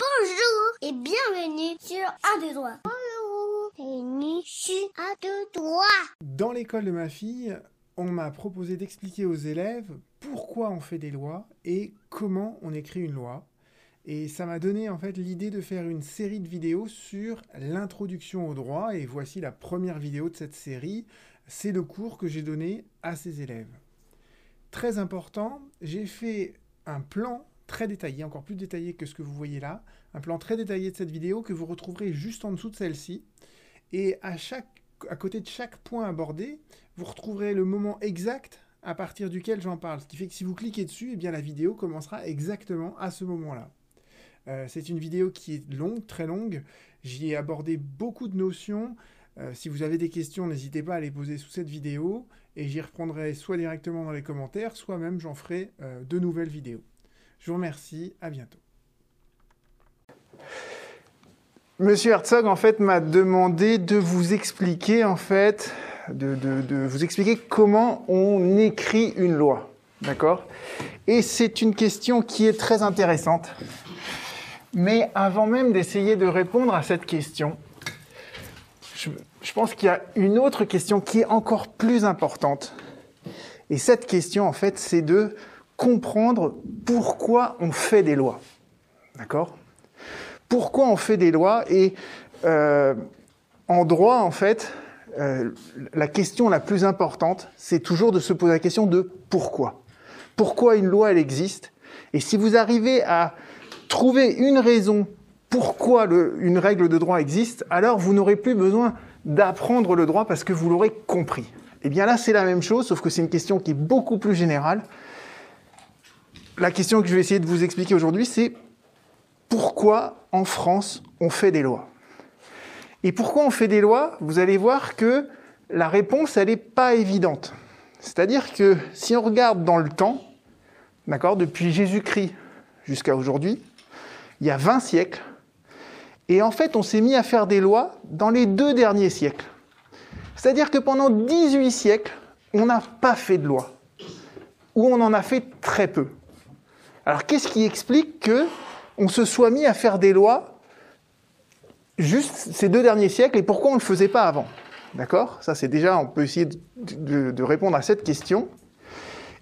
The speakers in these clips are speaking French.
Bonjour et bienvenue sur A de droit. Bonjour, bienvenue sur A de droit. Dans l'école de ma fille, on m'a proposé d'expliquer aux élèves pourquoi on fait des lois et comment on écrit une loi. Et ça m'a donné en fait l'idée de faire une série de vidéos sur l'introduction au droit. Et voici la première vidéo de cette série. C'est le cours que j'ai donné à ces élèves. Très important, j'ai fait un plan très détaillé, encore plus détaillé que ce que vous voyez là, un plan très détaillé de cette vidéo que vous retrouverez juste en dessous de celle-ci. Et à, chaque, à côté de chaque point abordé, vous retrouverez le moment exact à partir duquel j'en parle. Ce qui fait que si vous cliquez dessus, eh bien la vidéo commencera exactement à ce moment-là. Euh, c'est une vidéo qui est longue, très longue. J'y ai abordé beaucoup de notions. Euh, si vous avez des questions, n'hésitez pas à les poser sous cette vidéo et j'y reprendrai soit directement dans les commentaires, soit même j'en ferai euh, de nouvelles vidéos. Je vous remercie, à bientôt. Monsieur Herzog, en fait, m'a demandé de vous expliquer, en fait, de, vous expliquer comment on écrit une loi. D'accord? Et c'est une question qui est très intéressante. Mais avant même d'essayer de répondre à cette question, je, je pense qu'il y a une autre question qui est encore plus importante. Et cette question, en fait, c'est de comprendre pourquoi on fait des lois. D'accord? Pourquoi on fait des lois Et euh, en droit, en fait, euh, la question la plus importante, c'est toujours de se poser la question de pourquoi. Pourquoi une loi, elle existe? Et si vous arrivez à trouver une raison pourquoi une règle de droit existe, alors vous n'aurez plus besoin d'apprendre le droit parce que vous l'aurez compris. Eh bien là, c'est la même chose, sauf que c'est une question qui est beaucoup plus générale. La question que je vais essayer de vous expliquer aujourd'hui, c'est pourquoi en France on fait des lois? Et pourquoi on fait des lois? Vous allez voir que la réponse, elle n'est pas évidente. C'est-à-dire que si on regarde dans le temps, d'accord, depuis Jésus-Christ jusqu'à aujourd'hui, il y a 20 siècles, et en fait, on s'est mis à faire des lois dans les deux derniers siècles. C'est-à-dire que pendant 18 siècles, on n'a pas fait de loi, ou on en a fait très peu. Alors qu'est-ce qui explique que on se soit mis à faire des lois juste ces deux derniers siècles et pourquoi on ne le faisait pas avant? D'accord? Ça, c'est déjà, on peut essayer de, de, répondre à cette question.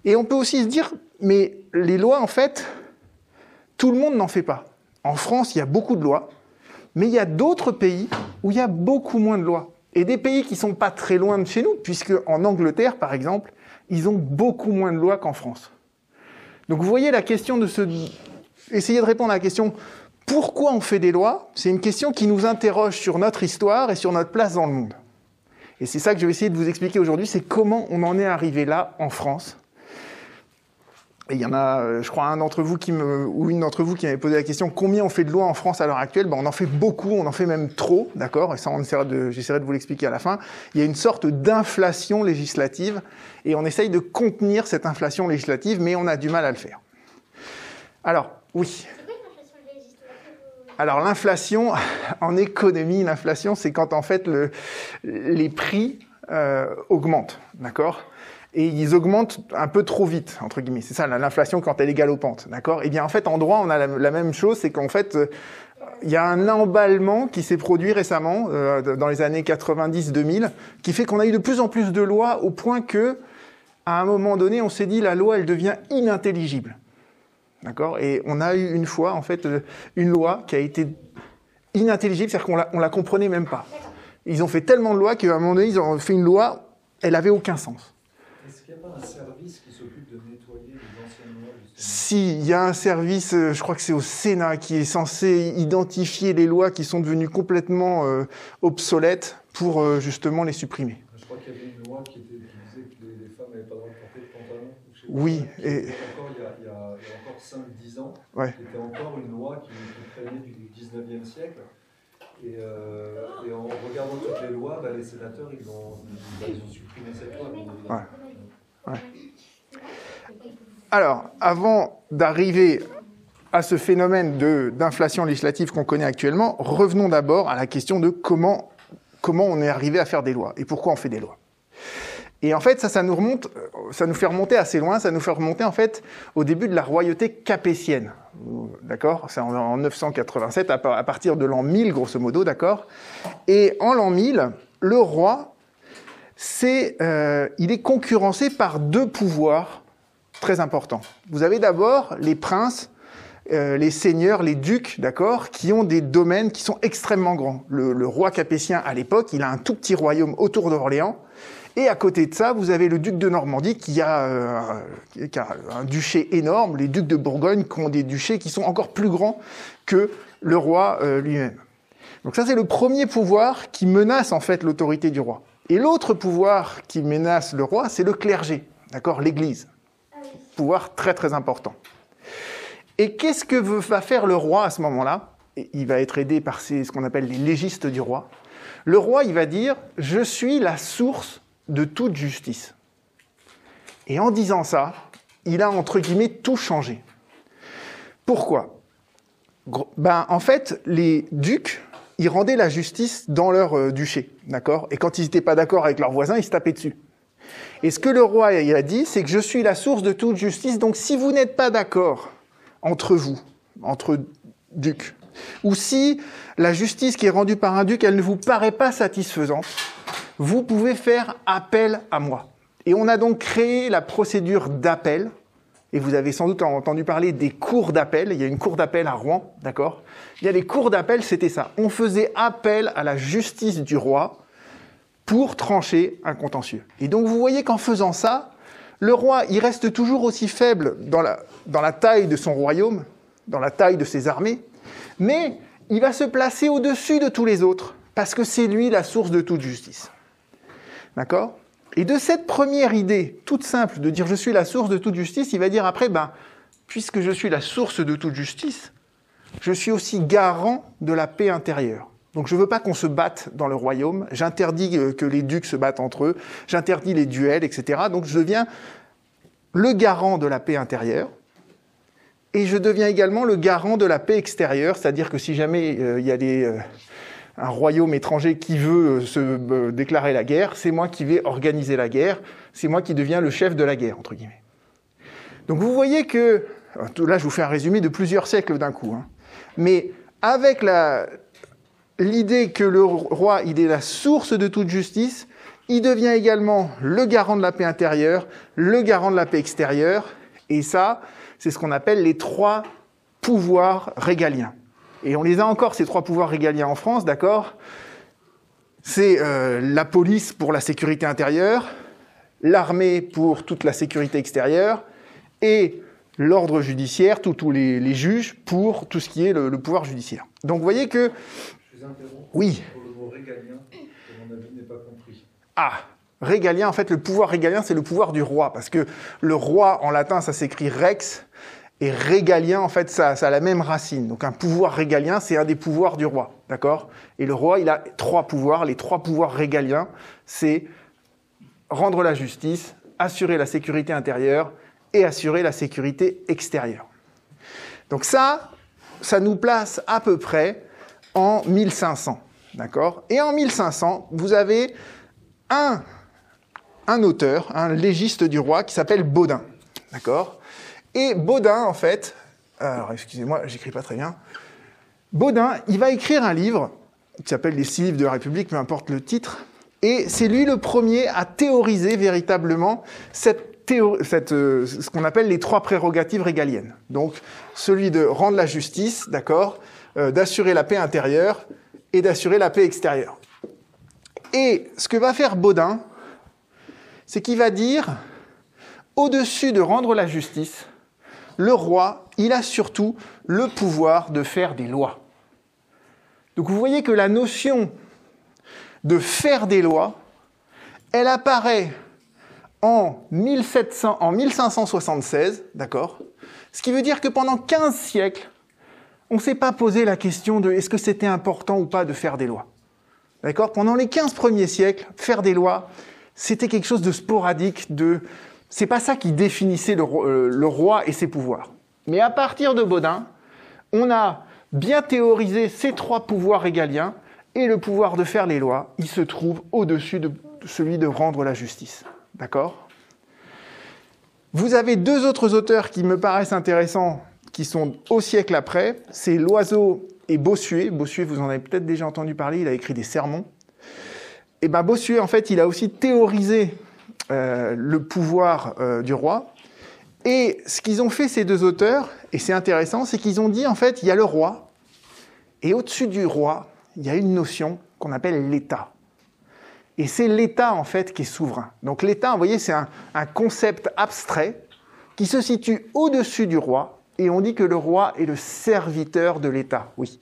Et on peut aussi se dire, mais les lois, en fait, tout le monde n'en fait pas. En France, il y a beaucoup de lois. Mais il y a d'autres pays où il y a beaucoup moins de lois. Et des pays qui ne sont pas très loin de chez nous, puisque en Angleterre, par exemple, ils ont beaucoup moins de lois qu'en France. Donc vous voyez la question de se... Essayer de répondre à la question pourquoi on fait des lois, c'est une question qui nous interroge sur notre histoire et sur notre place dans le monde. Et c'est ça que je vais essayer de vous expliquer aujourd'hui, c'est comment on en est arrivé là en France et il y en a, euh, je crois, un d'entre vous qui me, ou une d'entre vous qui m'avait posé la question combien on fait de lois en France à l'heure actuelle? Ben, On en fait beaucoup, on en fait même trop, d'accord? Et ça, on de, j'essaierai de vous l'expliquer à la fin. Il y a une sorte d'inflation législative et on essaye de contenir cette inflation législative, mais on a du mal à le faire. Alors, oui. Alors l'inflation, en économie, l'inflation, c'est quand en fait le, les prix euh, augmentent, d'accord? Et ils augmentent un peu trop vite, entre guillemets. C'est ça, l'inflation quand elle est galopante, d'accord? Eh bien, en fait, en droit, on a la, même chose, c'est qu'en fait, euh, il y a un emballement qui s'est produit récemment, euh, dans les années 90-2000, qui fait qu'on a eu de plus en plus de lois au point que, à un moment donné, on s'est dit, la loi, elle devient inintelligible. D'accord? Et on a eu une fois, en fait, euh, une loi qui a été inintelligible, c'est-à-dire qu'on la, la comprenait même pas. Ils ont fait tellement de lois qu'à un moment donné, ils ont fait une loi, elle avait aucun sens. Est-ce qu'il n'y a pas un service qui s'occupe de nettoyer les anciennes lois Si, il y a un service, euh, je crois que c'est au Sénat, qui est censé identifier les lois qui sont devenues complètement euh, obsolètes pour euh, justement les supprimer. Je crois qu'il y avait une loi qui, était, qui disait que les, les femmes n'avaient pas le droit de porter de pantalon. Oui. Et... Encore, il, y a, il, y a, il y a encore 5-10 ans, ouais. c'était encore une loi qui, qui traînait du 19e siècle. Et, euh, et, en regardant toutes les lois, bah, les sénateurs, ils ont, ils ont supprimé cette loi. Ouais. Ouais. Alors, avant d'arriver à ce phénomène d'inflation législative qu'on connaît actuellement, revenons d'abord à la question de comment, on est arrivé à faire des lois et pourquoi on fait des lois. Et en fait, ça, nous remonte, ça nous fait remonter assez loin, ça nous fait remonter en fait au début de la royauté capétienne. D'accord? C'est en, en 987, à, par- à partir de l'an 1000, grosso modo, d'accord? Et en l'an 1000, le roi, euh, il est concurrencé par deux pouvoirs très importants. Vous avez d'abord les princes, euh, les seigneurs, les ducs, d'accord, qui ont des domaines qui sont extrêmement grands. Le, le roi capétien, à l'époque, il a un tout petit royaume autour d'Orléans. Et à côté de ça, vous avez le duc de Normandie qui a, euh, qui a un duché énorme, les ducs de Bourgogne qui ont des duchés qui sont encore plus grands que le roi euh, lui-même. Donc ça, c'est le premier pouvoir qui menace en fait l'autorité du roi. Et l'autre pouvoir qui menace le roi, c'est le clergé, d'accord, l'Église. Pouvoir très très important. Et qu'est-ce que va faire le roi à ce moment-là? Il va être aidé par ces- ce qu'on appelle les légistes du roi. Le roi, il va dire Je suis la source de toute justice. Et en disant ça, il a entre guillemets tout changé. Pourquoi? Ben, En fait, les ducs, ils rendaient la justice dans leur euh, duché, d'accord? Et quand ils n'étaient pas d'accord avec leurs voisins, ils se tapaient dessus. Et ce que le roi a dit, c'est que je suis la source de toute justice, donc si vous n'êtes pas d'accord entre vous, entre ducs, ou si la justice qui est rendue par un duc, elle ne vous paraît pas satisfaisante, vous pouvez faire appel à moi. Et on a donc créé la procédure d'appel, et vous avez sans doute entendu parler des cours d'appel, il y a une cour d'appel à Rouen, d'accord? Il y a les cours d'appel, c'était ça. On faisait appel à la justice du roi pour trancher un contentieux. Et donc vous voyez qu'en faisant ça, le roi, il reste toujours aussi faible dans la, taille de son royaume, dans la taille de ses armées, mais il va se placer au-dessus de tous les autres, parce que c'est lui la source de toute justice. D'accord? Et de cette première idée, toute simple, de dire je suis la source de toute justice, il va dire après, ben, puisque je suis la source de toute justice, je suis aussi garant de la paix intérieure. Donc je ne veux pas qu'on se batte dans le royaume, j'interdis euh, que les ducs se battent entre eux, j'interdis les duels, etc. Donc je deviens le garant de la paix intérieure. Et je deviens également le garant de la paix extérieure, c'est-à-dire que si jamais euh, il y a des, euh, un royaume étranger qui veut se déclarer la guerre, c'est moi qui vais organiser la guerre, c'est moi qui deviens le chef de la guerre, entre guillemets. Donc vous voyez que, là je vous fais un résumé de plusieurs siècles d'un coup, hein. mais avec la, l'idée que le roi, il est la source de toute justice, il devient également le garant de la paix intérieure, le garant de la paix extérieure, et ça, c'est ce qu'on appelle les trois pouvoirs régaliens. Et on les a encore, ces trois pouvoirs régaliens en France, d'accord? C'est euh, la police pour la sécurité intérieure, l'armée pour toute la sécurité extérieure, et l'ordre judiciaire, tous les, juges pour tout ce qui est le pouvoir judiciaire. Donc vous voyez que... Vous. Oui. Pour le mot régalien, qui, à mon avis, n'est pas compris. Ah, régalien, en fait, le pouvoir régalien, c'est le pouvoir du roi, parce que le roi, en latin, ça s'écrit rex, et régalien, en fait, ça, ça a la même racine. Donc un pouvoir régalien, c'est un des pouvoirs du roi, d'accord? Et le roi, il a trois pouvoirs. Les trois pouvoirs régaliens, c'est rendre la justice, assurer la sécurité intérieure et assurer la sécurité extérieure. Donc ça, ça nous place à peu près en 1500, d'accord? Et en 1500, vous avez un, un auteur, un légiste du roi qui s'appelle Baudin. D'accord? Et Baudin, en fait, alors excusez-moi, j'écris pas très bien. Baudin, il va écrire un livre qui s'appelle Les six livres de la République, peu importe le titre. Et c'est lui le premier à théoriser véritablement cette euh, ce qu'on appelle les trois prérogatives régaliennes. Donc, celui de rendre la justice, d'accord, d'assurer la paix intérieure et d'assurer la paix extérieure. Et ce que va faire Baudin, c'est qu'il va dire, au-dessus de rendre la justice, le roi, il a surtout le pouvoir de faire des lois. Donc vous voyez que la notion de faire des lois, elle apparaît en, 1700, en 1576, d'accord? Ce qui veut dire que pendant 15 siècles, on ne s'est pas posé la question de est-ce que c'était important ou pas de faire des lois. D'accord? Pendant les 15 premiers siècles, faire des lois, c'était quelque chose de sporadique, de c'est pas ça qui définissait euh, le roi et ses pouvoirs. Mais à partir de Baudin, on a bien théorisé ces trois pouvoirs régaliens et le pouvoir de faire les lois, il se trouve au-dessus de celui de rendre la justice. D'accord? Vous avez deux autres auteurs qui me paraissent intéressants, qui sont au siècle après, c'est Loiseau et Bossuet. Bossuet, vous en avez peut-être déjà entendu parler, il a écrit des sermons. Et ben Bossuet, en fait, il a aussi théorisé euh, le pouvoir euh, du roi. Et ce qu'ils ont fait, ces deux auteurs, et c'est intéressant, c'est qu'ils ont dit, en fait, il y a le roi, et au-dessus du roi, il y a une notion qu'on appelle l'État. Et c'est l'État, en fait, qui est souverain. Donc l'État, vous voyez, c'est un, un concept abstrait qui se situe au-dessus du roi, et on dit que le roi est le serviteur de l'État. Oui.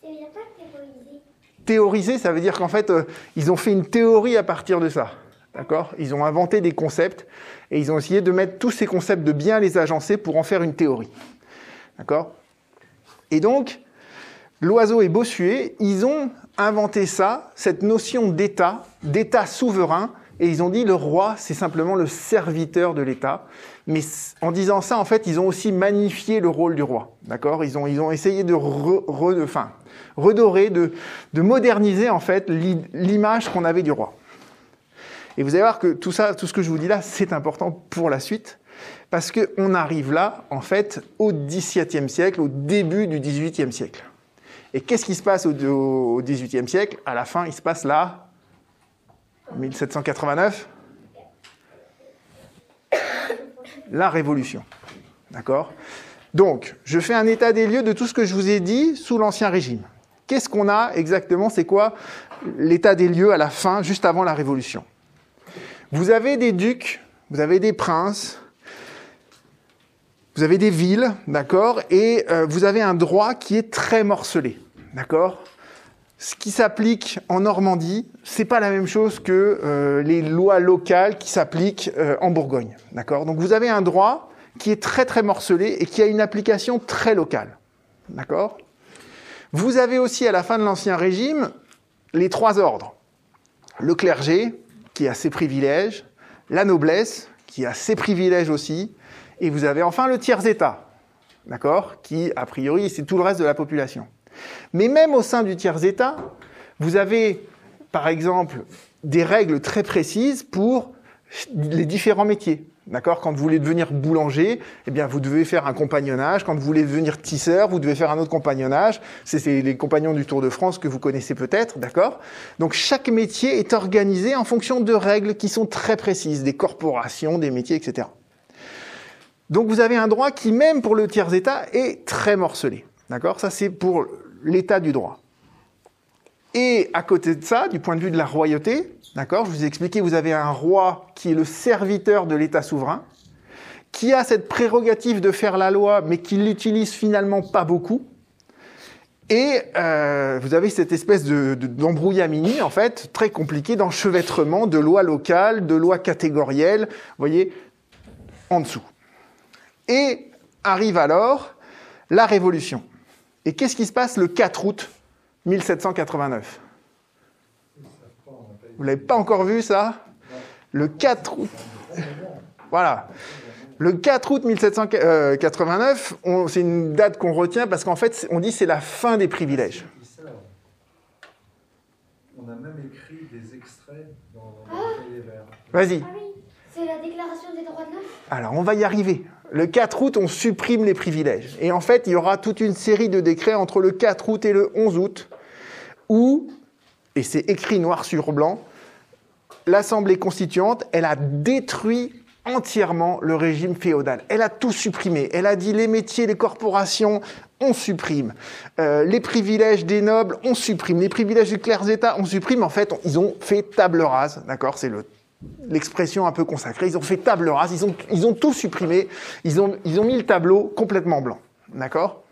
Ça veut dire pas théoriser? Théoriser, ça veut dire qu'en fait, euh, ils ont fait une théorie à partir de ça. D'accord? Ils ont inventé des concepts et ils ont essayé de mettre tous ces concepts, de bien les agencer pour en faire une théorie. D'accord? Et donc, Loiseau et Bossuet, ils ont inventé ça, cette notion d'État, d'État souverain, et ils ont dit le roi, c'est simplement le serviteur de l'État. Mais en disant ça, en fait, ils ont aussi magnifié le rôle du roi. D'accord? Ils ont, ils ont essayé de re- enfin, redorer, de, de moderniser, en fait, l'i- l'image qu'on avait du roi. Et vous allez voir que tout ça, tout ce que je vous dis là, c'est important pour la suite, parce qu'on arrive là, en fait, au XVIIe siècle, au début du XVIIIe siècle. Et qu'est-ce qui se passe au XVIIIe siècle? À la fin, il se passe là, 1789, la Révolution. D'accord? Donc, je fais un état des lieux de tout ce que je vous ai dit sous l'Ancien Régime. Qu'est-ce qu'on a exactement? C'est quoi l'état des lieux à la fin, juste avant la Révolution? Vous avez des ducs, vous avez des princes, vous avez des villes, d'accord? Et euh, vous avez un droit qui est très morcelé, d'accord? Ce qui s'applique en Normandie, c'est pas la même chose que euh, les lois locales qui s'appliquent euh, en Bourgogne, d'accord? Donc vous avez un droit qui est très très morcelé et qui a une application très locale, d'accord? Vous avez aussi à la fin de l'Ancien Régime les trois ordres. Le clergé qui a ses privilèges, la noblesse qui a ses privilèges aussi, et vous avez enfin le tiers-État, d'accord? Qui, a priori, c'est tout le reste de la population. Mais même au sein du tiers-État, vous avez, par exemple, des règles très précises pour les différents métiers. D'accord? Quand vous voulez devenir boulanger, eh bien, vous devez faire un compagnonnage. Quand vous voulez devenir tisseur, vous devez faire un autre compagnonnage. C'est les compagnons du Tour de France que vous connaissez peut-être, d'accord? Donc, chaque métier est organisé en fonction de règles qui sont très précises, des corporations, des métiers, etc. Donc, vous avez un droit qui, même pour le tiers-État, est très morcelé. D'accord? Ça, c'est pour l'état du droit. Et à côté de ça, du point de vue de la royauté, d'accord, je vous ai expliqué, vous avez un roi qui est le serviteur de l'État souverain, qui a cette prérogative de faire la loi, mais qui l'utilise finalement pas beaucoup. Et euh, vous avez cette espèce de, de- d'embrouillamini, en fait, très compliqué d'enchevêtrement de lois locales, de lois catégorielles, vous voyez, en dessous. Et arrive alors la Révolution. Et qu'est-ce qui se passe le 4 août 1789 Vous l'avez pas encore vu ça? Le 4 août. Voilà. Le 4 août 1789, on- c'est une date qu'on retient parce qu'en fait, on dit c'est la fin des privilèges. On a même écrit des extraits dans, dans le cahier vert. Vas-y. Ah oui, c'est la déclaration des droits de l'homme? Alors, on va y arriver. Le 4 août, on supprime les privilèges. Et en fait, il y aura toute une série de décrets entre le 4 août et le 11 août où, et c'est écrit noir sur blanc, l'Assemblée constituante, elle a détruit entièrement le régime féodal. Elle a tout supprimé. Elle a dit les métiers, les corporations, on supprime. Euh, les privilèges des nobles, on supprime. Les privilèges du clergé-état, on supprime. En fait, ils ont fait table rase, d'accord C'est le l'expression un peu consacrée. Ils ont fait table rase, ils ont, ils ont tout supprimé, ils ont, mis le tableau complètement blanc. D'accord?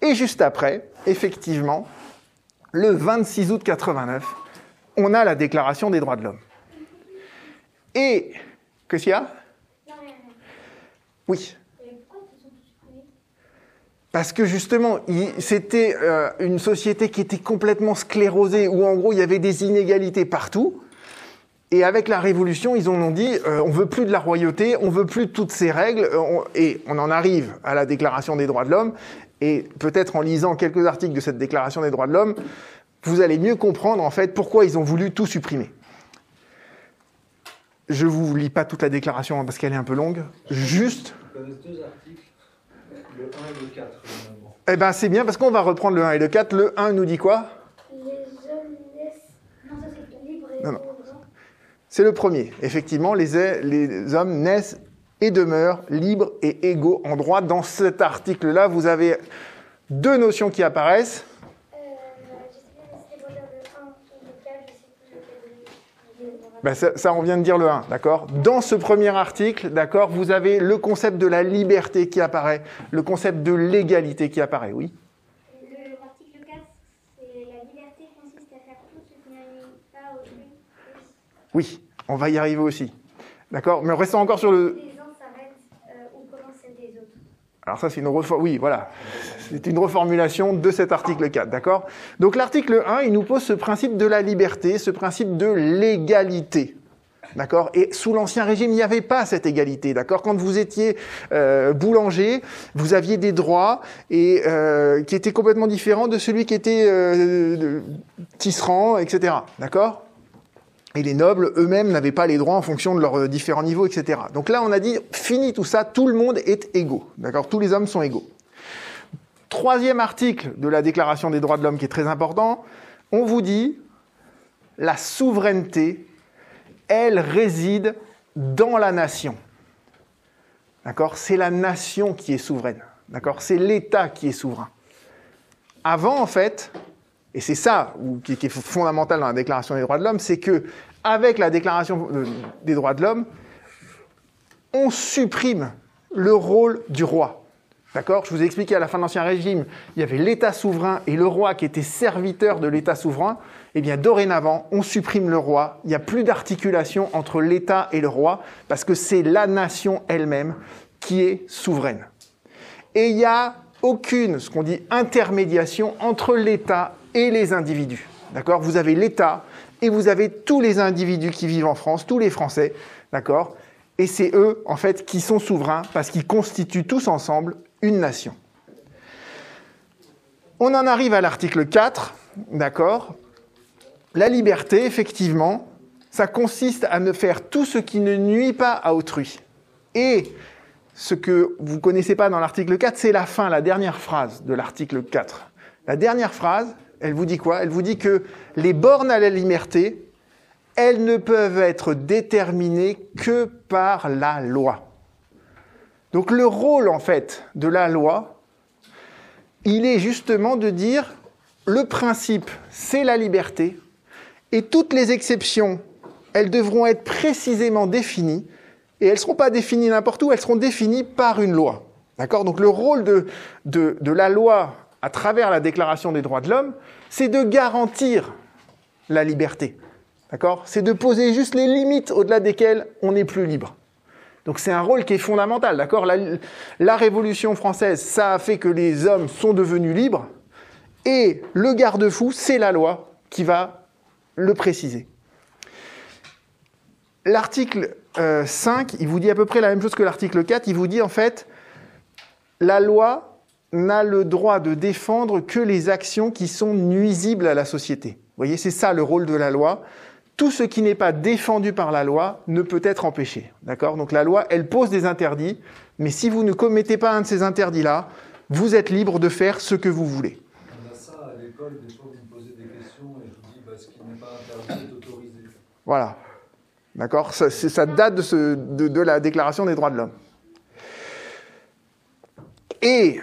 Et juste après, effectivement, le 26 août 89, on a la Déclaration des droits de l'homme. Et, qu'est-ce y a? Oui, Parce que justement, c'était euh, une société qui était complètement sclérosée, où en gros il y avait des inégalités partout. Et avec la Révolution, ils en ont dit, euh, on veut plus de la royauté, on veut plus de toutes ces règles, euh, on- et on en arrive à la Déclaration des droits de l'homme. Et peut-être en lisant quelques articles de cette Déclaration des droits de l'homme, vous allez mieux comprendre en fait pourquoi ils ont voulu tout supprimer. Je vous lis pas toute la déclaration hein, parce qu'elle est un peu longue. Juste, deux articles Le 1 et le 4, normalement. Eh ben c'est bien parce qu'on va reprendre le 1 et le 4. Le 1 nous dit quoi? Les hommes naissent. Non, ça c'est libre et Non, non. C'est le premier. Effectivement, les, les hommes naissent et demeurent libres et égaux en droit. Dans cet article-là, vous avez deux notions qui apparaissent. Euh, je sais pas si c'était pour dire le 1 ou le 4, je sais plus lequel. je- je- Ben, ça, ça, on vient de dire le 1, d'accord? Dans ce premier article, d'accord, vous avez le concept de la liberté qui apparaît, le concept de l'égalité qui apparaît, oui Le- L'article 4, c'est la liberté consiste à faire tout ce qui pas autrui. Oui, on va y arriver aussi. D'accord? Mais restons encore sur le... Les uns s'arrêtent euh, où commence celle des autres? Alors ça, c'est une. Oui, voilà. C'est une reformulation de cet article 4, d'accord? Donc l'article 1, il nous pose ce principe de la liberté, ce principe de l'égalité. D'accord? Et sous l'Ancien Régime, il n'y avait pas cette égalité. D'accord? Quand vous étiez euh, boulanger, vous aviez des droits et euh, qui étaient complètement différents de celui qui était euh, tisserand, etc. D'accord? Et les nobles eux-mêmes n'avaient pas les droits en fonction de leurs euh, différents niveaux, etc. Donc là, on a dit, fini tout ça, tout le monde est égaux. D'accord? Tous les hommes sont égaux. Troisième article de la Déclaration des droits de l'homme qui est très important, on vous dit, la souveraineté, elle réside dans la nation. D'accord? C'est la nation qui est souveraine. D'accord? C'est l'État qui est souverain. Avant, en fait, et c'est ça qui est fondamental dans la Déclaration des droits de l'homme, c'est que avec la Déclaration euh, des droits de l'homme, on supprime le rôle du roi. D'accord? Je vous ai expliqué à la fin de l'Ancien Régime, il y avait l'État souverain et le roi qui était serviteur de l'État souverain. Eh bien, dorénavant, on supprime le roi. Il n'y a plus d'articulation entre l'État et le roi parce que c'est la nation elle-même qui est souveraine. Et il n'y a aucune, ce qu'on dit, intermédiation entre l'État et les individus. D'accord? Vous avez l'État et vous avez tous les individus qui vivent en France, tous les Français, d'accord? Et c'est eux, en fait, qui sont souverains parce qu'ils constituent tous ensemble une nation. On en arrive à l'article 4, d'accord? La liberté, effectivement, ça consiste à ne faire tout ce qui ne nuit pas à autrui. Et ce que vous ne connaissez pas dans l'article 4, c'est la fin, la dernière phrase de l'article 4. La dernière phrase, elle vous dit quoi? Elle vous dit que les bornes à la liberté, elles ne peuvent être déterminées que par la loi. Donc le rôle, en fait, de la loi, il est justement de dire, le principe, c'est la liberté, et toutes les exceptions, elles devront être précisément définies, et elles ne seront pas définies n'importe où, elles seront définies par une loi. D'accord? Donc le rôle de, de, de la loi à travers la Déclaration des droits de l'homme, c'est de garantir la liberté. D'accord? C'est de poser juste les limites au-delà desquelles on n'est plus libre. Donc c'est un rôle qui est fondamental, d'accord? La, Révolution française, ça a fait que les hommes sont devenus libres, et le garde-fou, c'est la loi qui va le préciser. L'article euh, 5, il vous dit à peu près la même chose que l'article 4, il vous dit en fait, la loi n'a le droit de défendre que les actions qui sont nuisibles à la société. Vous voyez, c'est ça le rôle de la loi. Tout ce qui n'est pas défendu par la loi ne peut être empêché. D'accord? Donc la loi, elle pose des interdits, mais si vous ne commettez pas un de ces interdits-là, vous êtes libre de faire ce que vous voulez. On a ça à l'école, des fois vous me posez des questions et je vous dis bah, ce qui n'est pas interdit est autorisé. Voilà. D'accord? Ça, date de, ce- de- de la Déclaration des droits de l'homme. Et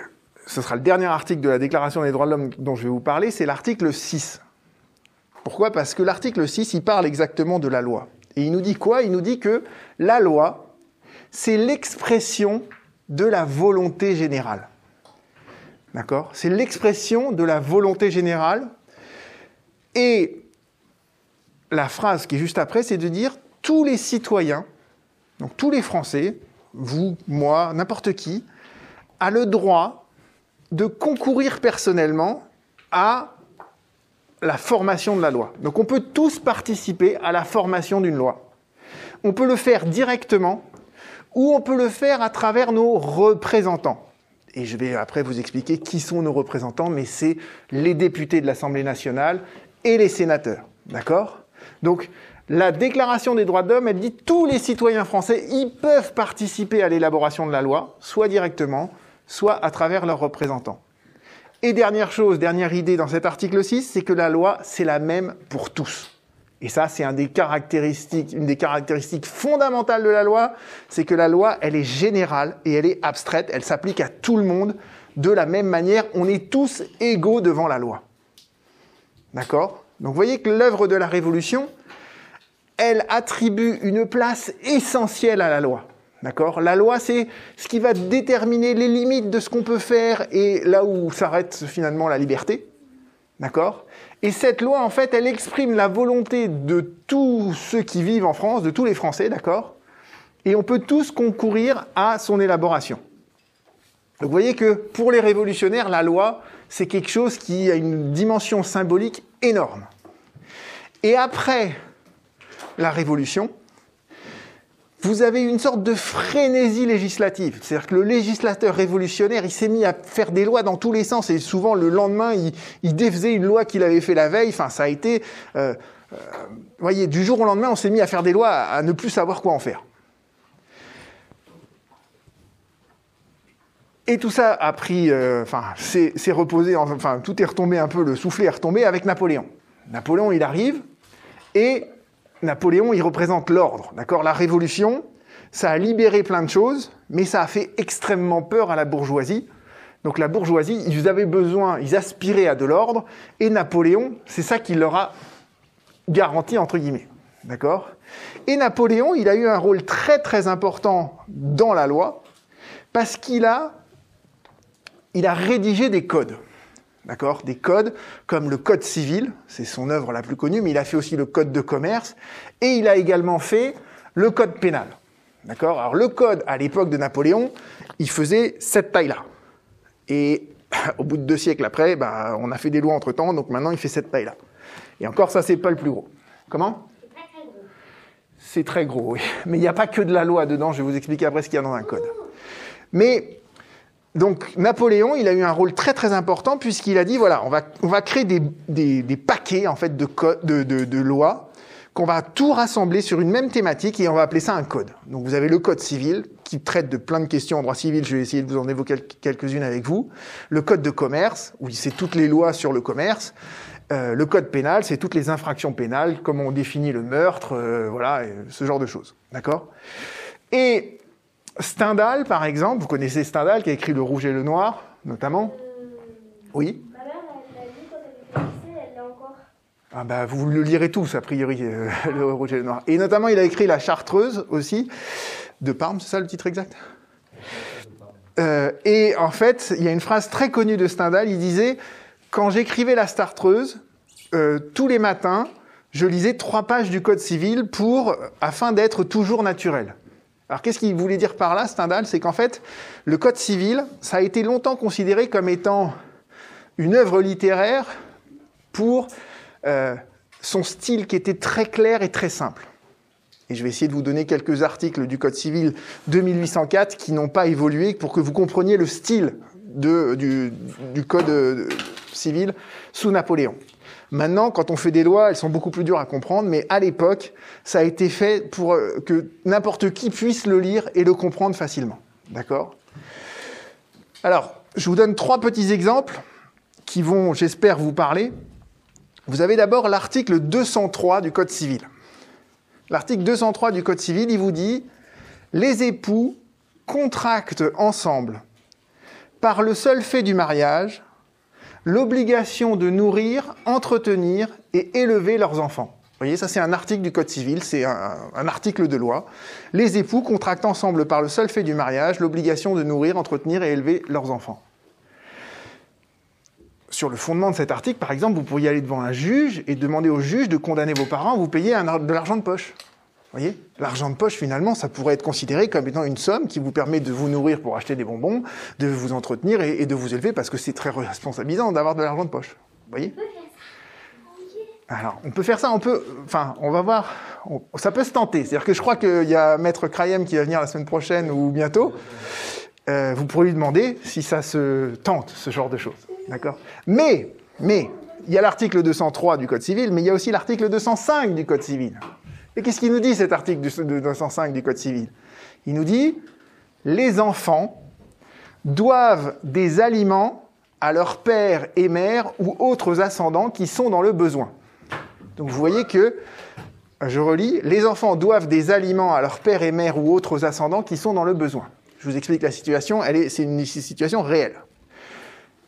ce sera le dernier article de la Déclaration des droits de l'homme dont je vais vous parler, c'est l'article 6. Pourquoi? Parce que l'article 6, il parle exactement de la loi. Et il nous dit quoi? Il nous dit que la loi, c'est l'expression de la volonté générale. D'accord? C'est l'expression de la volonté générale. Et la phrase qui est juste après, c'est de dire tous les citoyens, donc tous les Français, vous, moi, n'importe qui, a le droit de concourir personnellement à la formation de la loi. Donc on peut tous participer à la formation d'une loi. On peut le faire directement ou on peut le faire à travers nos représentants. Et je vais après vous expliquer qui sont nos représentants, mais c'est les députés de l'Assemblée nationale et les sénateurs. D'accord? Donc la Déclaration des droits de l'homme, elle dit tous les citoyens français, ils peuvent participer à l'élaboration de la loi, soit directement, soit à travers leurs représentants. Et dernière chose, dernière idée dans cet article 6, c'est que la loi, c'est la même pour tous. Et ça, c'est un des caractéristiques, une des caractéristiques fondamentales de la loi, c'est que la loi, elle est générale et elle est abstraite, elle s'applique à tout le monde de la même manière. On est tous égaux devant la loi. D'accord? Donc vous voyez que l'œuvre de la Révolution, elle attribue une place essentielle à la loi. D'accord? La loi, c'est ce qui va déterminer les limites de ce qu'on peut faire et là où s'arrête finalement la liberté. D'accord? Et cette loi, en fait, elle exprime la volonté de tous ceux qui vivent en France, de tous les Français, d'accord? Et on peut tous concourir à son élaboration. Donc vous voyez que pour les révolutionnaires, la loi, c'est quelque chose qui a une dimension symbolique énorme. Et après la Révolution, vous avez une sorte de frénésie législative. C'est-à-dire que le législateur révolutionnaire, il s'est mis à faire des lois dans tous les sens et souvent le lendemain, il, il défaisait une loi qu'il avait fait la veille. Enfin, ça a été... Euh, euh, voyez, du jour au lendemain, on s'est mis à faire des lois à, ne plus savoir quoi en faire. Et tout ça a pris, euh, enfin, c'est reposé, enfin, tout est retombé un peu, le soufflet est retombé avec Napoléon. Napoléon, il arrive, et Napoléon, il représente l'ordre, d'accord? La révolution, ça a libéré plein de choses, mais ça a fait extrêmement peur à la bourgeoisie. Donc la bourgeoisie, ils avaient besoin, ils aspiraient à de l'ordre, et Napoléon, c'est ça qui leur a garanti, entre guillemets. D'accord? Et Napoléon, il a eu un rôle très très important dans la loi, parce qu'il a il a rédigé des codes. D'accord? Des codes comme le code civil, c'est son œuvre la plus connue, mais il a fait aussi le code de commerce et il a également fait le code pénal. D'accord? Alors le code à l'époque de Napoléon, il faisait cette taille-là. Et au bout de deux siècles après, bah, on a fait des lois entre temps, donc maintenant il fait cette taille-là. Et encore, ça, c'est pas le plus gros. Comment? C'est très gros, oui. Mais il n'y a pas que de la loi dedans, je vais vous expliquer après ce qu'il y a dans un code. Mais donc Napoléon, il a eu un rôle très très important puisqu'il a dit voilà, on va, on va créer des, des, des paquets en fait de, de, de, de lois qu'on va tout rassembler sur une même thématique et on va appeler ça un code. Donc vous avez le code civil qui traite de plein de questions en droit civil, je vais essayer de vous en évoquer quelques-unes avec vous. Le code de commerce, où c'est toutes les lois sur le commerce. Euh, le code pénal, c'est toutes les infractions pénales, comment on définit le meurtre, euh, voilà, ce genre de choses. D'accord? Et Stendhal, par exemple, vous connaissez Stendhal qui a écrit Le Rouge et le Noir, notamment Oui Ma mère, elle l'a lu quand elle était elle l'a encore. ah bah, Vous le lirez tous, a priori, euh, Le Rouge et le Noir. Et notamment, il a écrit La Chartreuse aussi, de Parme, c'est ça le titre exact? Euh, Et en fait, il y a une phrase très connue de Stendhal, il disait « Quand j'écrivais La Chartreuse, euh, tous les matins, je lisais trois pages du Code civil pour, afin d'être toujours naturel. » Alors qu'est-ce qu'il voulait dire par là, Stendhal? C'est qu'en fait, le Code civil, ça a été longtemps considéré comme étant une œuvre littéraire pour euh, son style qui était très clair et très simple. Et je vais essayer de vous donner quelques articles du Code civil de 1804 qui n'ont pas évolué pour que vous compreniez le style du, du, Code civil sous Napoléon. Maintenant, quand on fait des lois, elles sont beaucoup plus dures à comprendre, mais à l'époque, ça a été fait pour que n'importe qui puisse le lire et le comprendre facilement. D'accord? Alors, je vous donne trois petits exemples qui vont, j'espère, vous parler. Vous avez d'abord l'article 203 du Code civil. L'article 203 du Code civil, il vous dit les époux contractent ensemble, par le seul fait du mariage, l'obligation de nourrir, entretenir et élever leurs enfants. Vous voyez, ça c'est un article du Code civil, c'est un, article de loi. Les époux contractent ensemble par le seul fait du mariage l'obligation de nourrir, entretenir et élever leurs enfants. Sur le fondement de cet article, par exemple, vous pourriez aller devant un juge et demander au juge de condamner vos parents vous payer de l'argent de poche. Voyez L'argent de poche, finalement, ça pourrait être considéré comme étant une somme qui vous permet de vous nourrir pour acheter des bonbons, de vous entretenir et, de vous élever parce que c'est très responsabilisant d'avoir de l'argent de poche. Vous voyez? Alors, on peut faire ça, on peut, enfin, on va voir, ça peut se tenter. C'est-à-dire que je crois qu'il y a Maître Krayem qui va venir la semaine prochaine ou bientôt. Euh, vous pourrez lui demander si ça se tente, ce genre de choses. D'accord? Mais, mais, il y a l'article 203 du Code civil, mais il y a aussi l'article 205 du Code civil. Et qu'est-ce qu'il nous dit cet article 205 du Code civil? Il nous dit les enfants doivent des aliments à leur père et mère ou autres ascendants qui sont dans le besoin. Donc vous voyez que, je relis, les enfants doivent des aliments à leur père et mère ou autres ascendants qui sont dans le besoin. Je vous explique la situation, est, c'est une situation réelle.